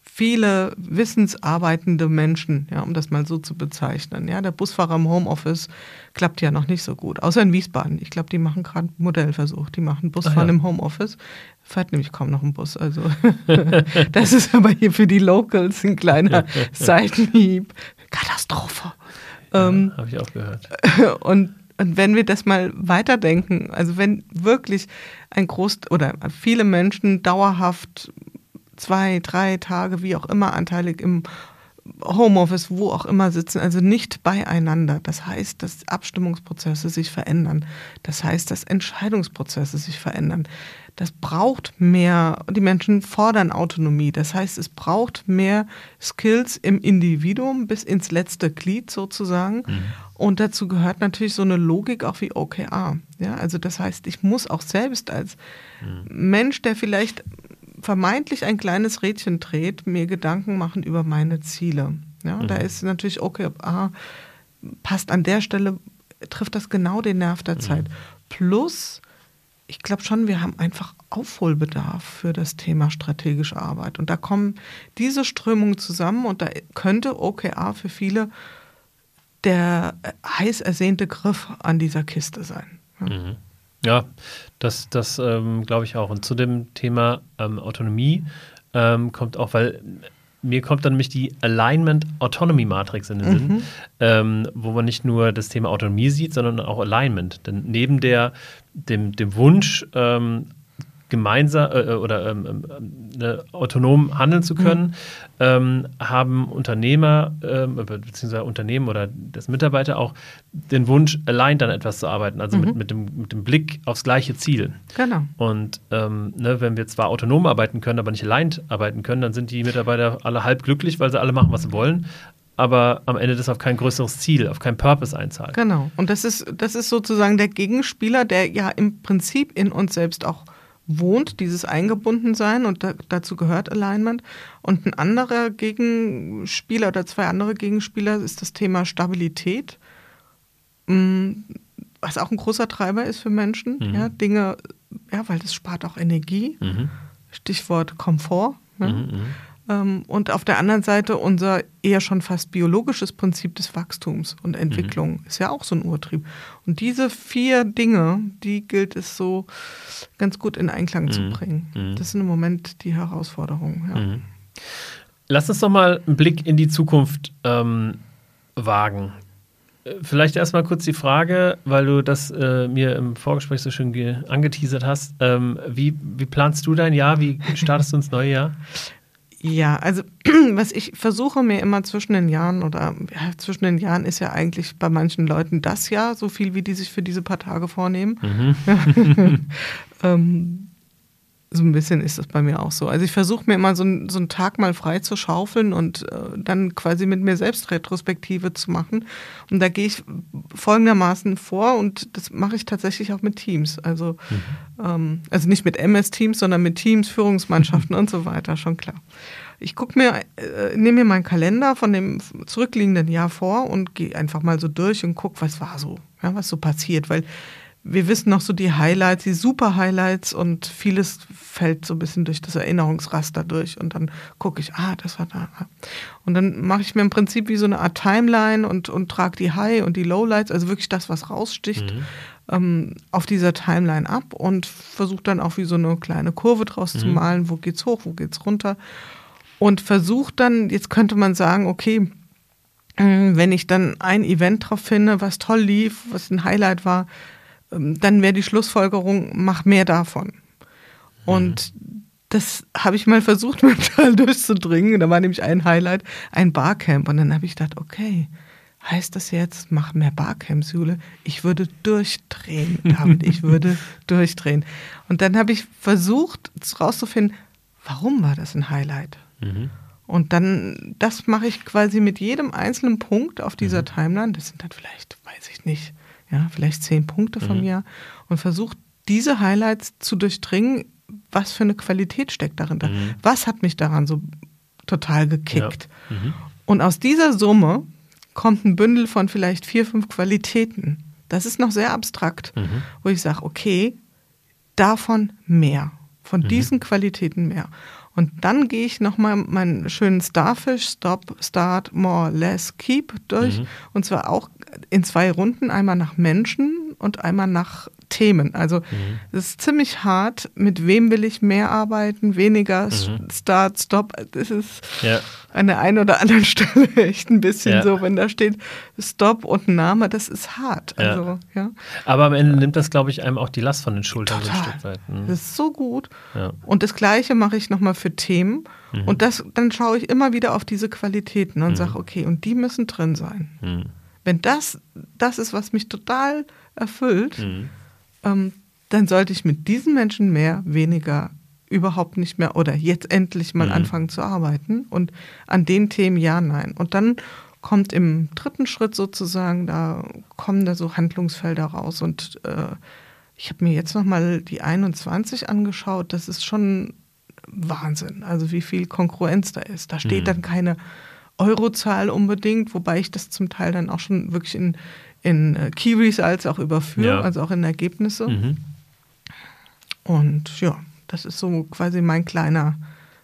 viele wissensarbeitende Menschen, ja, um das mal so zu bezeichnen. Ja, der Busfahrer im Homeoffice klappt ja noch nicht so gut, außer in Wiesbaden. Ich glaube, die machen gerade einen Modellversuch. Die machen Busfahren Ah, ja. im Homeoffice. Fährt nämlich kaum noch ein Bus. Also das ist aber hier für die Locals ein kleiner Seitenhieb. Katastrophe. Ähm, Habe ich auch gehört. und, und wenn wir das mal weiterdenken, also wenn wirklich ein Groß oder viele Menschen dauerhaft zwei, drei Tage, wie auch immer, anteilig im Homeoffice, wo auch immer sitzen, also nicht beieinander. Das heißt, dass Abstimmungsprozesse sich verändern. Das heißt, dass Entscheidungsprozesse sich verändern. Das braucht mehr, die Menschen fordern Autonomie. Das heißt, es braucht mehr Skills im Individuum bis ins letzte Glied sozusagen. Und dazu gehört natürlich so eine Logik auch wie OKR. Ja, also das heißt, ich muss auch selbst als Mensch, der vielleicht vermeintlich ein kleines Rädchen dreht, mir Gedanken machen über meine Ziele. Ja, da ist natürlich OKR passt an der Stelle, trifft das genau den Nerv der Zeit. Plus, ich glaube schon, wir haben einfach Aufholbedarf für das Thema strategische Arbeit. Und da kommen diese Strömungen zusammen und da könnte OKR für viele der heiß ersehnte Griff an dieser Kiste sein. Ja. Mhm. Ja, das, das ähm, glaube ich auch. Und zu dem Thema ähm, Autonomie ähm, kommt auch, weil mir kommt dann nämlich die Alignment Autonomy Matrix in den Sinn, ähm, wo man nicht nur das Thema Autonomie sieht, sondern auch Alignment. Denn neben der, dem, dem Wunsch, ähm, gemeinsam äh, oder ähm, ne, autonom handeln zu können, ähm, haben Unternehmer ähm, beziehungsweise Unternehmen oder das Mitarbeiter auch den Wunsch, aligned an etwas zu arbeiten, also mit, mit, dem, mit dem Blick aufs gleiche Ziel. Genau. Und ähm, ne, wenn wir zwar autonom arbeiten können, aber nicht aligned arbeiten können, dann sind die Mitarbeiter alle halb glücklich, weil sie alle machen, was sie wollen, aber am Ende das auf kein größeres Ziel, auf kein Purpose einzahlt. Genau. Und das ist, das ist sozusagen der Gegenspieler, der ja im Prinzip in uns selbst auch wohnt, dieses Eingebundensein und da, dazu gehört Alignment. Und ein anderer Gegenspieler oder zwei andere Gegenspieler ist das Thema Stabilität, mm, was auch ein großer Treiber ist für Menschen. Mhm. Ja, Dinge, ja, weil das spart auch Energie. Mhm. Stichwort Komfort. Ja. Mhm, mhm. Und auf der anderen Seite unser eher schon fast biologisches Prinzip des Wachstums und Entwicklung ist ja auch so ein Urtrieb. Und diese vier Dinge, die gilt es so ganz gut in Einklang zu Mhm. bringen. Mhm. Das sind im Moment die Herausforderungen. Ja. Mhm. Lass uns doch mal einen Blick in die Zukunft ähm, wagen. Äh, Vielleicht erstmal kurz die Frage, weil du das äh, mir im Vorgespräch so schön ge- angeteasert hast. Ähm, wie, wie planst du dein Jahr? Wie startest du ins neue Jahr? Ja, also was ich versuche mir immer zwischen den Jahren oder ja, zwischen den Jahren ist ja eigentlich bei manchen Leuten das Jahr, so viel wie die sich für diese paar Tage vornehmen. Mhm. ähm, so ein bisschen ist das bei mir auch so. Also ich versuche mir immer so, so einen Tag mal frei zu schaufeln und äh, dann quasi mit mir selbst Retrospektive zu machen. Und da gehe ich folgendermaßen vor und das mache ich tatsächlich auch mit Teams. Also, ähm, also nicht mit MS-Teams, sondern mit Teams, Führungsmannschaften und so weiter, schon klar. Ich gucke mir, äh, nehme mir meinen Kalender von dem zurückliegenden Jahr vor und gehe einfach mal so durch und gucke, was war so, ja, was so passiert, weil wir wissen noch so die Highlights, die super Highlights und vieles fällt so ein bisschen durch das Erinnerungsraster durch und dann gucke ich, ah, das war da. Und dann mache ich mir im Prinzip wie so eine Art Timeline und, und trage die High und die Lowlights, also wirklich das, was raussticht, ähm, auf dieser Timeline ab und versuche dann auch wie so eine kleine Kurve draus zu malen, wo geht's hoch, wo geht's runter und versuche dann, jetzt könnte man sagen, okay, ähm, wenn ich dann ein Event drauf finde, was toll lief, was ein Highlight war, ähm, dann wäre die Schlussfolgerung, mach mehr davon. Und das habe ich mal versucht, mental durchzudringen. Da war nämlich ein Highlight, ein Barcamp. Und dann habe ich gedacht, okay, heißt das jetzt, mach mehr Barcamps, Jule? Ich würde durchdrehen, David, ich würde durchdrehen. Und dann habe ich versucht rauszufinden, warum war das ein Highlight? Mhm. Und dann, das mache ich quasi mit jedem einzelnen Punkt auf dieser mhm. Timeline. Das sind dann vielleicht, weiß ich nicht, ja, vielleicht zehn Punkte von mhm. mir und versuche diese Highlights zu durchdringen. Was für eine Qualität steckt darin? Mhm. Was hat mich daran so total gekickt? Ja. Mhm. Und aus dieser Summe kommt ein Bündel von vielleicht vier, fünf Qualitäten. Das ist noch sehr abstrakt, mhm. wo ich sage, okay, davon mehr, von mhm. diesen Qualitäten mehr. Und dann gehe ich nochmal meinen schönen Starfish, Stop, Start, More, Less, Keep durch. Mhm. Und zwar auch in zwei Runden, einmal nach Menschen und einmal nach Themen. Also mhm. es ist ziemlich hart, mit wem will ich mehr arbeiten, weniger mhm. Start, Stop. Das ist ja. an der einen oder anderen Stelle echt ein bisschen ja. so, wenn da steht Stop und Name, das ist hart. Ja. Also, ja. Aber am Ende nimmt das, glaube ich, einem auch die Last von den Schultern Total. so ein Stück weit. Mhm. Das ist so gut. Und das Gleiche mache ich nochmal für Themen. Mhm. Und das, dann schaue ich immer wieder auf diese Qualitäten und mhm. sage, okay, und die müssen drin sein. Mhm. Wenn das das ist, was mich total erfüllt, ähm, dann sollte ich mit diesen Menschen mehr, weniger überhaupt nicht mehr oder jetzt endlich mal mhm. anfangen zu arbeiten und an den Themen ja, nein. Und dann kommt im dritten Schritt sozusagen, da kommen da so Handlungsfelder raus und äh, ich habe mir jetzt nochmal die 21 angeschaut, das ist schon Wahnsinn, also wie viel Konkurrenz da ist. Da steht mhm. dann keine Eurozahl unbedingt, wobei ich das zum Teil dann auch schon wirklich in, in äh, Key Results auch überführe, ja. also auch in Ergebnisse. Mhm. Und ja, das ist so quasi mein kleiner,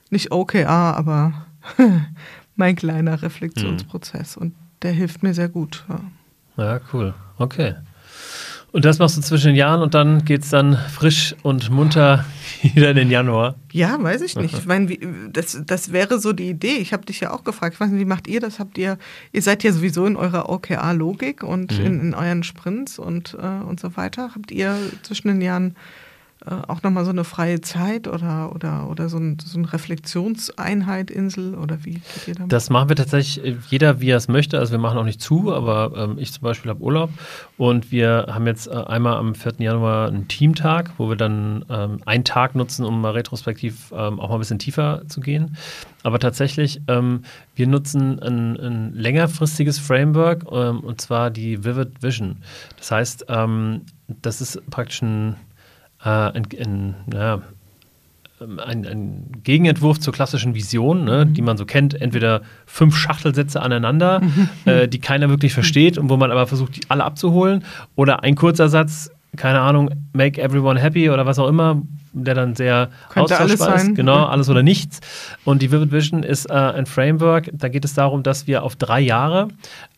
nicht OKR, aber mein kleiner Reflexionsprozess. Mhm. Und der hilft mir sehr gut. Ja, ja cool. Okay. Und das machst du zwischen den Jahren und dann geht es dann frisch und munter wieder in den Januar. Ja, weiß ich nicht. Ich meine, wie, das, das wäre so die Idee. Ich habe dich ja auch gefragt, ich weiß nicht, wie macht ihr das? Habt ihr, ihr seid ja sowieso in eurer OKR-Logik und mhm. in, in, euren Sprints und, äh, und so weiter. Habt ihr zwischen den Jahren äh, auch nochmal so eine freie Zeit oder, oder, oder so, ein, so eine Reflexionseinheit, Insel oder wie geht ihr damit? Das machen wir tatsächlich äh, jeder, wie er es möchte. Also wir machen auch nicht zu, aber ähm, ich zum Beispiel habe Urlaub und wir haben jetzt äh, einmal am 4. Januar einen Teamtag, wo wir dann ähm, einen Tag nutzen, um mal retrospektiv ähm, auch mal ein bisschen tiefer zu gehen. Aber tatsächlich, ähm, wir nutzen ein, ein längerfristiges Framework ähm, und zwar die Vivid Vision. Das heißt, ähm, das ist praktisch ein äh, ein, ein, ja, ein, ein, Gegenentwurf zur klassischen Vision, ne, mhm. die man so kennt, entweder fünf Schachtelsätze aneinander, mhm. äh, die keiner wirklich versteht und wo man aber versucht, die alle abzuholen, oder ein kurzer Satz, keine Ahnung, make everyone happy oder was auch immer, der dann sehr Könnte alles sein. Genau, alles oder nichts. Und die Vivid Vision ist äh, ein Framework, da geht es darum, dass wir auf drei Jahre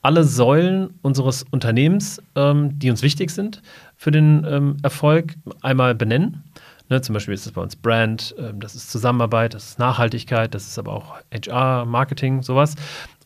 alle Säulen unseres Unternehmens, ähm, die uns wichtig sind, für den ähm, Erfolg einmal benennen. Ne, zum Beispiel ist es bei uns Brand, ähm, das ist Zusammenarbeit, das ist Nachhaltigkeit, das ist aber auch HR, Marketing, sowas.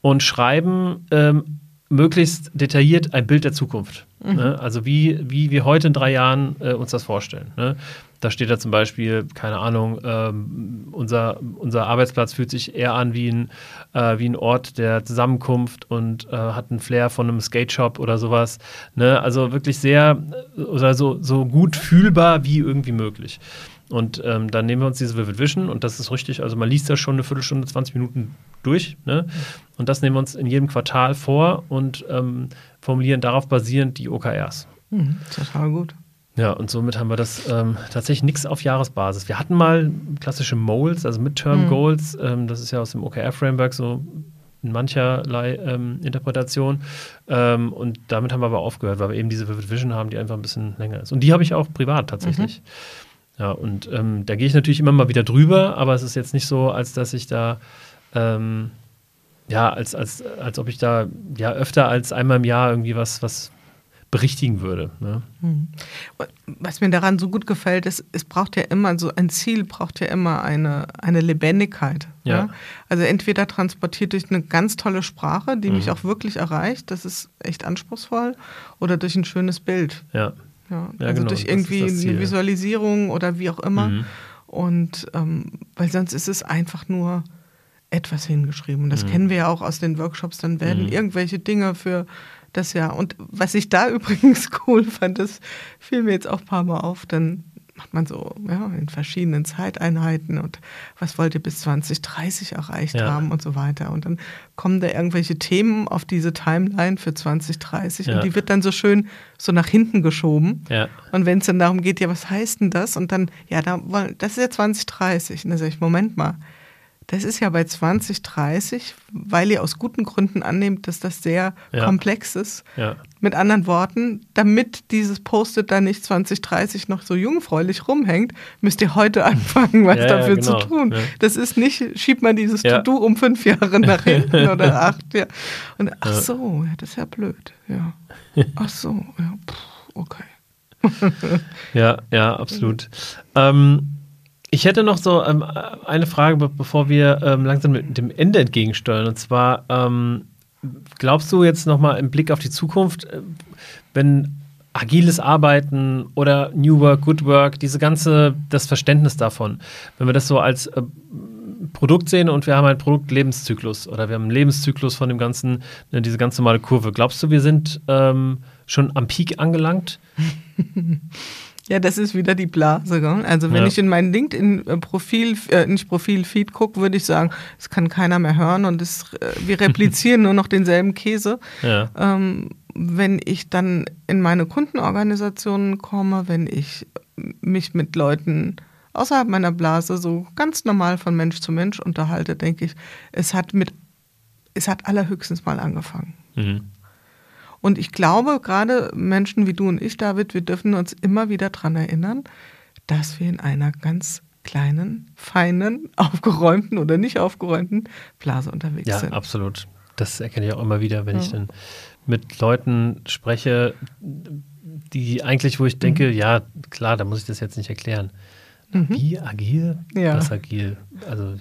Und schreiben ähm, möglichst detailliert ein Bild der Zukunft. Mhm. Ne? Also wie, wie wir heute in drei Jahren äh, uns das vorstellen. Ne? Da steht da zum Beispiel, keine Ahnung, ähm, unser, unser Arbeitsplatz fühlt sich eher an wie ein, äh, wie ein Ort der Zusammenkunft und äh, hat einen Flair von einem Skate Shop oder sowas. Ne? Also wirklich sehr oder so, so gut fühlbar wie irgendwie möglich. Und ähm, dann nehmen wir uns diese Vivid Vision und das ist richtig, also man liest das schon eine Viertelstunde, 20 Minuten durch. Ne? Und das nehmen wir uns in jedem Quartal vor und ähm, formulieren darauf basierend die OKRs. Mhm, total gut. Ja, und somit haben wir das ähm, tatsächlich nichts auf Jahresbasis. Wir hatten mal klassische Moles, also Midterm mhm. Goals. Ähm, das ist ja aus dem OKR-Framework so in mancherlei ähm, Interpretation. Ähm, und damit haben wir aber aufgehört, weil wir eben diese Vivid Vision haben, die einfach ein bisschen länger ist. Und die habe ich auch privat tatsächlich. Mhm. Ja, und ähm, da gehe ich natürlich immer mal wieder drüber, aber es ist jetzt nicht so, als dass ich da ähm, ja, als, als, als ob ich da ja öfter als einmal im Jahr irgendwie was, was berichtigen würde. Ne? Hm. Was mir daran so gut gefällt, ist, es braucht ja immer so ein Ziel, braucht ja immer eine, eine Lebendigkeit. Ja. ja? Also entweder transportiert durch eine ganz tolle Sprache, die mhm. mich auch wirklich erreicht, das ist echt anspruchsvoll, oder durch ein schönes Bild. Ja. ja also genau, durch irgendwie eine Visualisierung oder wie auch immer. Mhm. Und ähm, weil sonst ist es einfach nur etwas hingeschrieben. Das mhm. kennen wir ja auch aus den Workshops. Dann werden mhm. irgendwelche Dinge für das Jahr. Und was ich da übrigens cool fand, das fiel mir jetzt auch ein paar Mal auf, dann macht man so ja, in verschiedenen Zeiteinheiten und was wollt ihr bis 2030 erreicht ja. haben und so weiter. Und dann kommen da irgendwelche Themen auf diese Timeline für 2030 ja. und die wird dann so schön so nach hinten geschoben. Ja. Und wenn es dann darum geht, ja, was heißt denn das? Und dann, ja, da, das ist ja 2030. Und dann sage ich, Moment mal, das ist ja bei 2030, weil ihr aus guten Gründen annehmt, dass das sehr ja. komplex ist. Ja. Mit anderen Worten, damit dieses Post-it da nicht 2030 noch so jungfräulich rumhängt, müsst ihr heute anfangen, was ja, dafür genau. zu tun. Das ist nicht, schiebt man dieses To-Do um fünf Jahre nach hinten oder acht. Ja. Und ach so, ja, das ist ja blöd. Ja. Ach so, ja, Puh, okay. ja, ja, absolut. Ähm, ich hätte noch so ähm, eine Frage, bevor wir ähm, langsam mit dem Ende entgegensteuern. Und zwar, ähm, glaubst du jetzt nochmal im Blick auf die Zukunft, äh, wenn agiles Arbeiten oder New Work, Good Work, diese ganze, das Verständnis davon, wenn wir das so als äh, Produkt sehen und wir haben einen Produktlebenszyklus oder wir haben einen Lebenszyklus von dem ganzen, ne, diese ganz normale Kurve. Glaubst du, wir sind ähm, schon am Peak angelangt? Ja, das ist wieder die Blase. Gell? Also wenn ja. ich in mein LinkedIn-Profil, äh, nicht Profil-Feed gucke, würde ich sagen, es kann keiner mehr hören und es, äh, wir replizieren nur noch denselben Käse. Ja. Ähm, wenn ich dann in meine Kundenorganisationen komme, wenn ich mich mit Leuten außerhalb meiner Blase so ganz normal von Mensch zu Mensch unterhalte, denke ich, es hat mit, es hat allerhöchstens mal angefangen. Mhm. Und ich glaube, gerade Menschen wie du und ich, David, wir dürfen uns immer wieder daran erinnern, dass wir in einer ganz kleinen, feinen, aufgeräumten oder nicht aufgeräumten Blase unterwegs ja, sind. Ja, absolut. Das erkenne ich auch immer wieder, wenn ja. ich dann mit Leuten spreche, die eigentlich, wo ich denke, mhm. ja, klar, da muss ich das jetzt nicht erklären. Mhm. Wie agil? Ja. Das agil. Also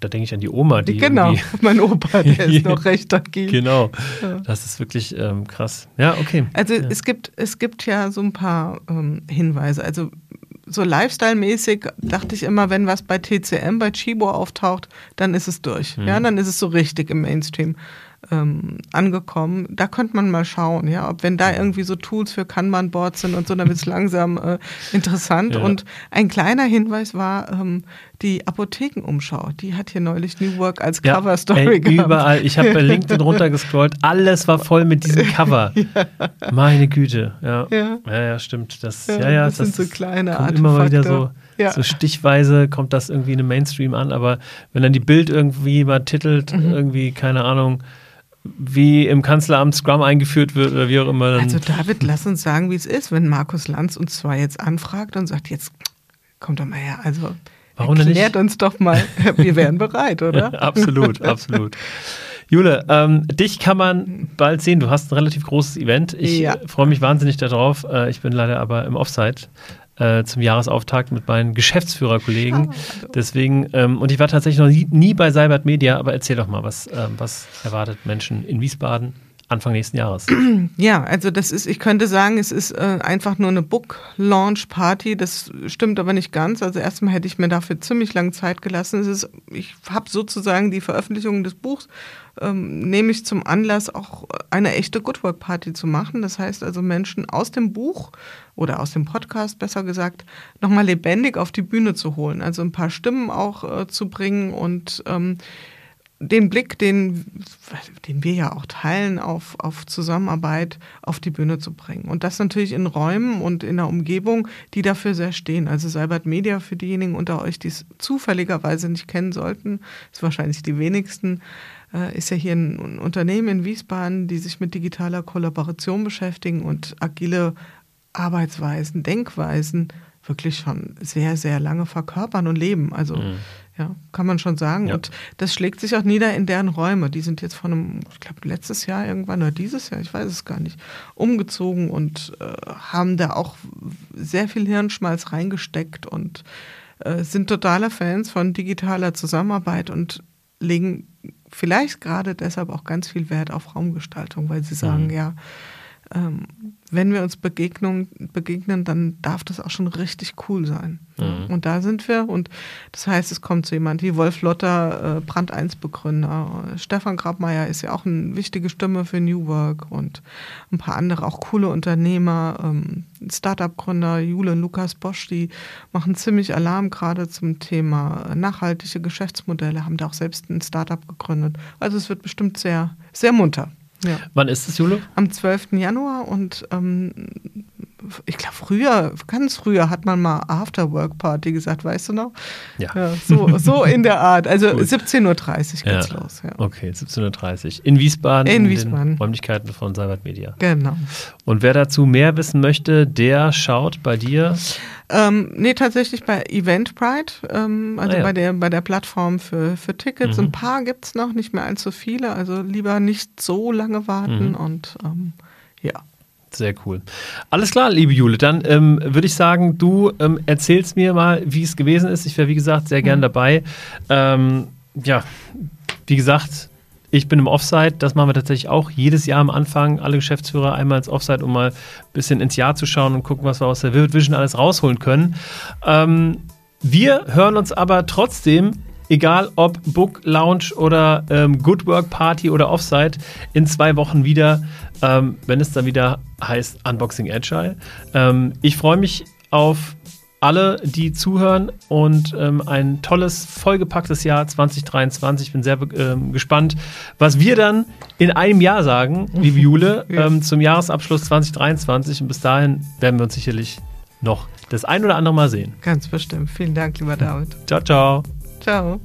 da denke ich an die Oma, die. Genau, mein Opa, der ist noch recht agil. Genau, ja. das ist wirklich ähm, krass. Ja, okay. Also ja. Es, gibt, es gibt ja so ein paar ähm, Hinweise. Also so Lifestyle-mäßig dachte ich immer, wenn was bei TCM, bei Chibo auftaucht, dann ist es durch. Mhm. Ja, dann ist es so richtig im Mainstream ähm, angekommen. Da könnte man mal schauen, ja, ob wenn da irgendwie so Tools für Kanban-Boards sind und so, dann wird es langsam äh, interessant. Ja. Und ein kleiner Hinweis war ähm, die Apothekenumschau. Die hat hier neulich New Work als Cover-Story ja, gehabt. Überall. Ich habe bei LinkedIn runtergescrollt. Alles war voll mit diesem Cover. ja. Meine Güte. Ja. ja, ja, stimmt. Das, ja, ja, das, das sind so kleine kommt immer mal wieder so. Ja. So stichweise kommt das irgendwie in einem Mainstream an, aber wenn dann die Bild irgendwie mal titelt, mhm. irgendwie, keine Ahnung, wie im Kanzleramt Scrum eingeführt wird oder wie auch immer. Also David, lass uns sagen, wie es ist, wenn Markus Lanz uns zwar jetzt anfragt und sagt, jetzt kommt doch mal her, also Warum erklärt uns doch mal, wir wären bereit, oder? absolut, absolut. Jule, ähm, dich kann man bald sehen. Du hast ein relativ großes Event. Ich ja. freue mich wahnsinnig darauf. Äh, ich bin leider aber im Offside äh, zum Jahresauftakt mit meinen Geschäftsführerkollegen. Oh, Deswegen, ähm, und ich war tatsächlich noch nie, nie bei Seibert Media, aber erzähl doch mal, was, äh, was erwartet Menschen in Wiesbaden? Anfang nächsten Jahres. Ja, also das ist, ich könnte sagen, es ist äh, einfach nur eine Book-Launch-Party. Das stimmt aber nicht ganz. Also erstmal hätte ich mir dafür ziemlich lange Zeit gelassen. Es ist, ich habe sozusagen die Veröffentlichung des Buchs ähm, nehme ich zum Anlass, auch eine echte Good Work Party zu machen. Das heißt also Menschen aus dem Buch oder aus dem Podcast besser gesagt nochmal lebendig auf die Bühne zu holen. Also ein paar Stimmen auch äh, zu bringen und ähm, den Blick, den, den wir ja auch teilen, auf, auf Zusammenarbeit auf die Bühne zu bringen. Und das natürlich in Räumen und in einer Umgebung, die dafür sehr stehen. Also Cybert Media für diejenigen unter euch, die es zufälligerweise nicht kennen sollten, ist wahrscheinlich die wenigsten, äh, ist ja hier ein Unternehmen in Wiesbaden, die sich mit digitaler Kollaboration beschäftigen und agile Arbeitsweisen, Denkweisen wirklich schon sehr, sehr lange verkörpern und leben. Also mhm. Ja, kann man schon sagen. Ja. Und das schlägt sich auch nieder in deren Räume. Die sind jetzt von einem, ich glaube, letztes Jahr irgendwann oder dieses Jahr, ich weiß es gar nicht, umgezogen und äh, haben da auch sehr viel Hirnschmalz reingesteckt und äh, sind totaler Fans von digitaler Zusammenarbeit und legen vielleicht gerade deshalb auch ganz viel Wert auf Raumgestaltung, weil sie sagen, mhm. ja, ähm, wenn wir uns Begegnung, begegnen, dann darf das auch schon richtig cool sein. Mhm. Und da sind wir. Und das heißt, es kommt so jemand wie Wolf Lotter, äh, Brand 1 Begründer. Stefan Grabmeier ist ja auch eine wichtige Stimme für New Work und ein paar andere, auch coole Unternehmer, ähm, Startup-Gründer, Jule und Lukas Bosch, die machen ziemlich Alarm gerade zum Thema nachhaltige Geschäftsmodelle, haben da auch selbst ein Startup gegründet. Also es wird bestimmt sehr, sehr munter. Ja. Wann ist es, Jule? Am 12. Januar und ähm, ich glaube, früher, ganz früher hat man mal After-Work-Party gesagt, weißt du noch? Ja. ja so, so in der Art. Also 17.30 Uhr geht's ja. los. Ja. Okay, 17.30 Uhr. In Wiesbaden. In, in Wiesbaden. Den Räumlichkeiten von Salvat Media. Genau. Und wer dazu mehr wissen möchte, der schaut bei dir. Ähm, nee, tatsächlich bei Eventbrite, ähm, also ah, ja. bei, der, bei der Plattform für, für Tickets. Mhm. Ein paar gibt es noch, nicht mehr allzu viele. Also lieber nicht so lange warten mhm. und ähm, ja. Sehr cool. Alles klar, liebe Jule. Dann ähm, würde ich sagen, du ähm, erzählst mir mal, wie es gewesen ist. Ich wäre, wie gesagt, sehr gern mhm. dabei. Ähm, ja, wie gesagt, ich bin im Offside. Das machen wir tatsächlich auch jedes Jahr am Anfang. Alle Geschäftsführer einmal ins Offside, um mal ein bisschen ins Jahr zu schauen und gucken, was wir aus der Vivid Vision alles rausholen können. Ähm, wir hören uns aber trotzdem egal ob Book Lounge oder ähm, Good Work Party oder Offside, in zwei Wochen wieder, ähm, wenn es dann wieder heißt Unboxing Agile. Ähm, ich freue mich auf alle, die zuhören und ähm, ein tolles, vollgepacktes Jahr 2023. Ich bin sehr ähm, gespannt, was wir dann in einem Jahr sagen, liebe Jule, ähm, zum Jahresabschluss 2023. Und bis dahin werden wir uns sicherlich noch das ein oder andere Mal sehen. Ganz bestimmt. Vielen Dank, lieber David. Ciao, ciao. Ciao.